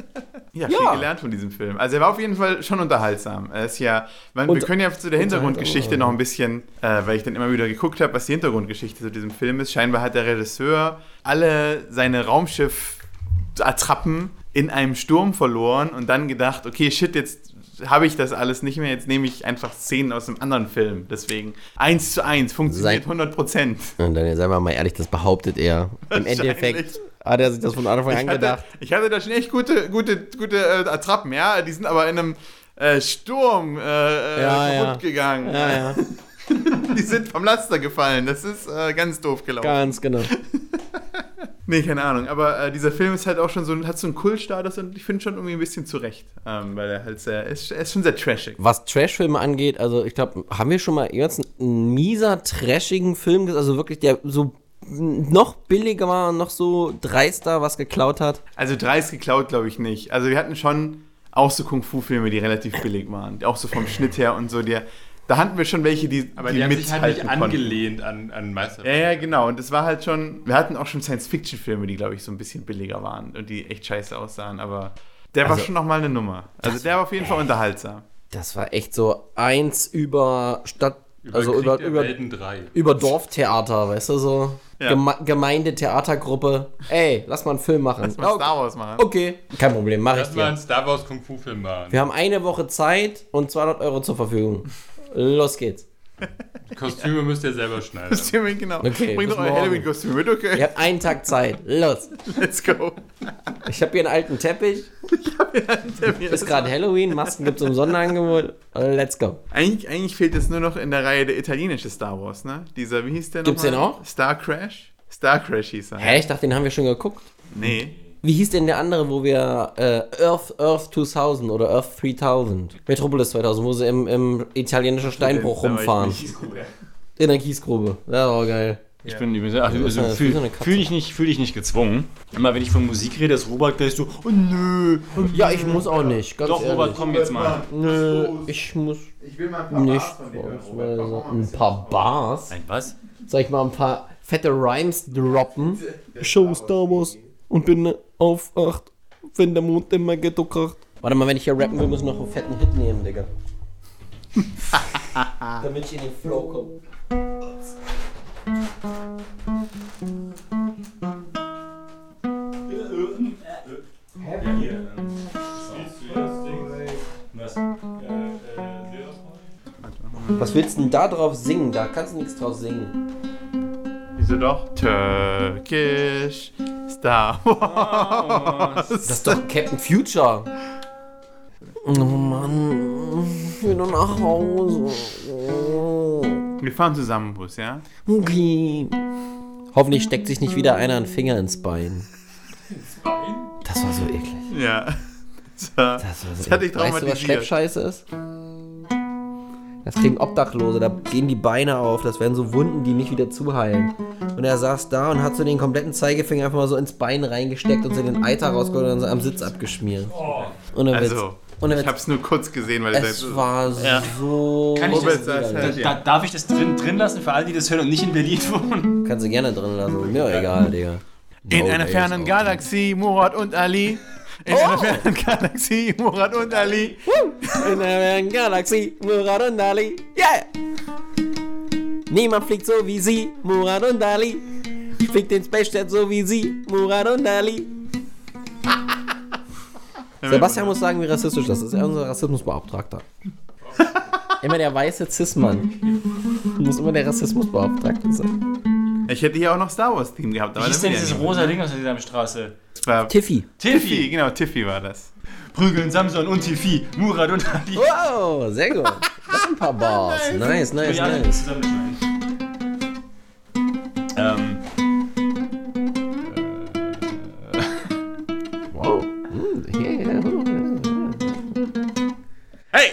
Speaker 1: Ja, viel
Speaker 2: Ja.
Speaker 1: gelernt von diesem Film. Also er war auf jeden Fall schon unterhaltsam. Er ist ja, man, wir können ja zu der Hintergrundgeschichte noch ein bisschen, äh, weil ich dann immer wieder geguckt habe, was die Hintergrundgeschichte zu diesem Film ist. Scheinbar hat der Regisseur alle seine Raumschiff-Attrappen in einem Sturm verloren und dann gedacht, okay, shit, jetzt habe ich das alles nicht mehr, jetzt nehme ich einfach Szenen aus einem anderen Film. Deswegen eins zu eins, funktioniert
Speaker 2: Sein-
Speaker 1: 100 Prozent.
Speaker 2: Und dann, seien wir mal ehrlich, das behauptet er. Im. Endeffekt hat er sich das von Anfang an gedacht.
Speaker 1: ich hatte da schon echt gute, gute, gute äh, Attrappen, ja. Die sind aber in einem äh, Sturm äh, äh,
Speaker 2: Ja, ja.
Speaker 1: kaputt gegangen.
Speaker 2: Ja, ja,
Speaker 1: Die sind vom Laster gefallen. Das ist äh, ganz doof gelaufen.
Speaker 2: ganz genau.
Speaker 1: Nee, keine Ahnung. Aber äh, dieser Film ist halt auch schon so, hat so einen Kultstatus und ich finde schon irgendwie ein bisschen zurecht. Ähm, weil er halt sehr, er ist, er ist schon sehr trashig.
Speaker 2: Was Trashfilme angeht, also ich glaube, haben wir schon mal ganz einen mieser, trashigen Film gesehen, also wirklich, der so noch billiger war und noch so dreister was geklaut hat.
Speaker 1: Also dreist geklaut glaube ich nicht. Also wir hatten schon auch so Kung-Fu-Filme, die relativ billig waren. Auch so vom Schnitt her und so. Der, da hatten wir schon welche, die,
Speaker 4: Aber
Speaker 1: die
Speaker 4: die, haben sich halt nicht angelehnt an, an Meister.
Speaker 1: Ja, ja, genau. Und das war halt schon. Wir hatten auch schon Science-Fiction-Filme, die, glaube ich, so ein bisschen billiger waren und die echt scheiße aussahen. Aber der war
Speaker 2: Also-
Speaker 1: schon nochmal eine Nummer. Also der war auf jeden Fall unterhaltsam.
Speaker 2: Das war echt so eins über Stadt,
Speaker 4: Über
Speaker 2: also
Speaker 4: Krieg
Speaker 2: über,
Speaker 4: der
Speaker 2: über,
Speaker 4: Welten 3.
Speaker 2: über Dorftheater, weißt du, so
Speaker 1: Ja.
Speaker 2: Geme Gemeindetheatergruppe. Ey, lass mal einen Film machen.
Speaker 1: Lass mal
Speaker 2: Oh,
Speaker 1: Star Wars machen.
Speaker 2: okay, kein Problem, mach ich
Speaker 4: Lass mal
Speaker 2: dir.
Speaker 4: einen Star Wars Kung Fu Film machen.
Speaker 2: Wir haben eine Woche Zeit und 200 Euro zur Verfügung. Los geht's.
Speaker 4: Kostüme müsst ihr selber schneiden.
Speaker 1: Kostüme, genau.
Speaker 2: Okay,
Speaker 1: Bringt euer. Halloween-Kostüm mit, okay?
Speaker 2: Ihr habt einen Tag Zeit. Los.
Speaker 1: Let's go.
Speaker 2: Ich habe hier einen alten Teppich. Ist gerade Halloween, Masken gibt's im Sonderangebot. Let's go.
Speaker 1: Eigentlich, eigentlich fehlt es nur noch in der Reihe der italienische Star Wars, ne? Dieser, wie hieß der
Speaker 2: Gibt's
Speaker 1: noch
Speaker 2: den
Speaker 1: mal?
Speaker 2: auch?
Speaker 1: Star Crash? Star Crash hieß er.
Speaker 2: Hä, ich dachte, den haben wir schon geguckt.
Speaker 1: Nee.
Speaker 2: Wie hieß denn der andere, wo wir äh, Earth, Earth 2000 oder Earth 3000? Metropolis 2000, wo sie im, im italienischen Steinbruch
Speaker 1: ich
Speaker 2: rumfahren. In der Kiesgrube. Ja, war geil.
Speaker 5: Ich bin übrigens, also,
Speaker 2: Ja,
Speaker 5: also
Speaker 2: wie
Speaker 5: fühl,
Speaker 2: so eine Katze.
Speaker 5: fühl dich nicht, fühl dich nicht gezwungen. Immer wenn ich von Musik rede, ist Robert gleich so, oh nö. oh
Speaker 2: Ja, ich muss auch nicht, ganz
Speaker 5: Doch,
Speaker 2: ehrlich.
Speaker 5: Robert, komm jetzt mal.
Speaker 2: Nö, ich muss
Speaker 1: Ich will mal ein paar
Speaker 2: nicht.
Speaker 1: Bars von dir hören, Robert.
Speaker 2: Ein paar Bars.
Speaker 5: Ein was?
Speaker 2: Soll ich mal ein paar fette Rhymes droppen? Show Star Wars und bin auf 8, wenn der Mond immer Ghetto kracht. Warte mal, wenn ich hier rappen will, muss ich noch einen fetten Hit nehmen, Digga. Damit ich in den Flow komme.
Speaker 5: Was?
Speaker 2: Was willst du denn da drauf singen? Da kannst du nichts drauf singen.
Speaker 1: Wieso doch? Turkish Star Wars.
Speaker 2: Das ist doch Captain Future. Oh Mann, ich will nur nach Hause.
Speaker 1: Wir fahren zusammen Bus, ja?
Speaker 2: Okay. Hoffentlich steckt sich nicht wieder einer einen Finger ins Bein. Das war so eklig.
Speaker 1: Ja. Das, war,
Speaker 2: Das, war so
Speaker 1: das hat dich
Speaker 2: eklig. Weißt du, was
Speaker 1: traumatisiert.
Speaker 2: Schleppscheiße ist? Das kriegen Obdachlose, da gehen die Beine auf, das werden so Wunden, die nicht wieder zuheilen. Und er saß da und hat so den kompletten Zeigefinger einfach mal so ins Bein reingesteckt und so den Eiter rausgeholt und dann so am Sitz abgeschmiert. Ohne Witz.
Speaker 1: also,
Speaker 2: Ohne
Speaker 1: ich hab's nur kurz gesehen, weil
Speaker 2: Es war so.
Speaker 5: Kann ich das,
Speaker 1: saß halt,
Speaker 5: da,
Speaker 1: ja.
Speaker 5: darf ich das drin, drin lassen für alle, die das hören und nicht in Berlin wohnen?
Speaker 2: Kannst du gerne drin lassen. Mir egal, Digga.
Speaker 1: In
Speaker 2: No
Speaker 1: einer fernen. Galaxie, Murat und Ali. In einer fernen Galaxie, Murat und Ali.
Speaker 2: In der Galaxie, Murat und Ali. Yeah! Niemand fliegt so wie sie, Murat und Ali. Fliegt den Space Jet so wie sie, Murat und Ali. Sebastian muss sagen, wie rassistisch das ist. Er ist unser Rassismusbeauftragter. Immer der weiße Cis-Mann. Muss immer der Rassismusbeauftragte sein.
Speaker 1: Ich hätte hier auch noch Star Wars Theme gehabt.
Speaker 5: Wie
Speaker 1: dann
Speaker 5: denn dieses rosa? Ding aus der Sesamstraße?
Speaker 1: Das war
Speaker 2: Tiffy.
Speaker 1: Tiffy, genau, Tiffy war das.
Speaker 5: Prügeln Samson und Tifi, Murat und Ali.
Speaker 2: Wow, sehr gut. Das sind ein paar Bars. Nice, nice, nice.
Speaker 5: Ähm,
Speaker 2: Wow.
Speaker 1: Hey!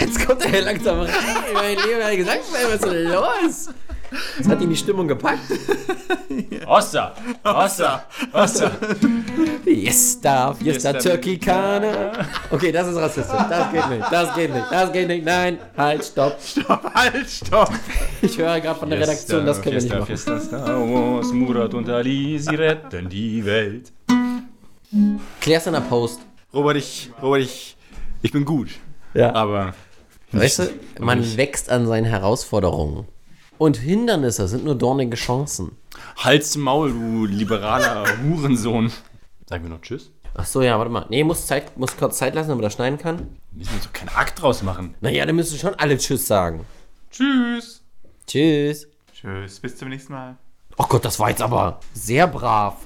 Speaker 2: Jetzt kommt er hier langsam rein. Mein lieber Gesangsverein, was ist denn los? Das hat ihn die Stimmung gepackt.
Speaker 5: Hossa, Hossa, Hossa.
Speaker 2: Fiesta, Fiesta, Kana. Okay, das ist rassistisch. Das geht nicht. Das geht nicht. Das geht nicht. Nein, halt, stopp.
Speaker 1: Stopp, halt, stopp!
Speaker 2: Ich höre gerade von der Redaktion, das können wir nicht machen.
Speaker 5: Fiesta, Star Wars, Murat und Ali, sie retten die Welt.
Speaker 2: Klär's in der Post.
Speaker 5: Robert, ich, Robert, ich, ich bin gut.
Speaker 2: Ja.
Speaker 5: Aber
Speaker 2: Weißt du, man wächst an seinen Herausforderungen. Und Hindernisse sind nur dornige Chancen.
Speaker 5: Halt's Maul, du liberaler Hurensohn. Sagen wir noch Tschüss?
Speaker 2: Ach so, ja, warte mal. Nee, muss, Zeit, muss kurz Zeit lassen, damit er schneiden kann.
Speaker 5: Wir müssen uns doch keinen Akt draus machen.
Speaker 2: Naja, dann müssen schon alle Tschüss sagen.
Speaker 4: Tschüss.
Speaker 2: Tschüss.
Speaker 1: Tschüss, bis zum nächsten Mal.
Speaker 2: Oh Gott, das war jetzt aber sehr brav.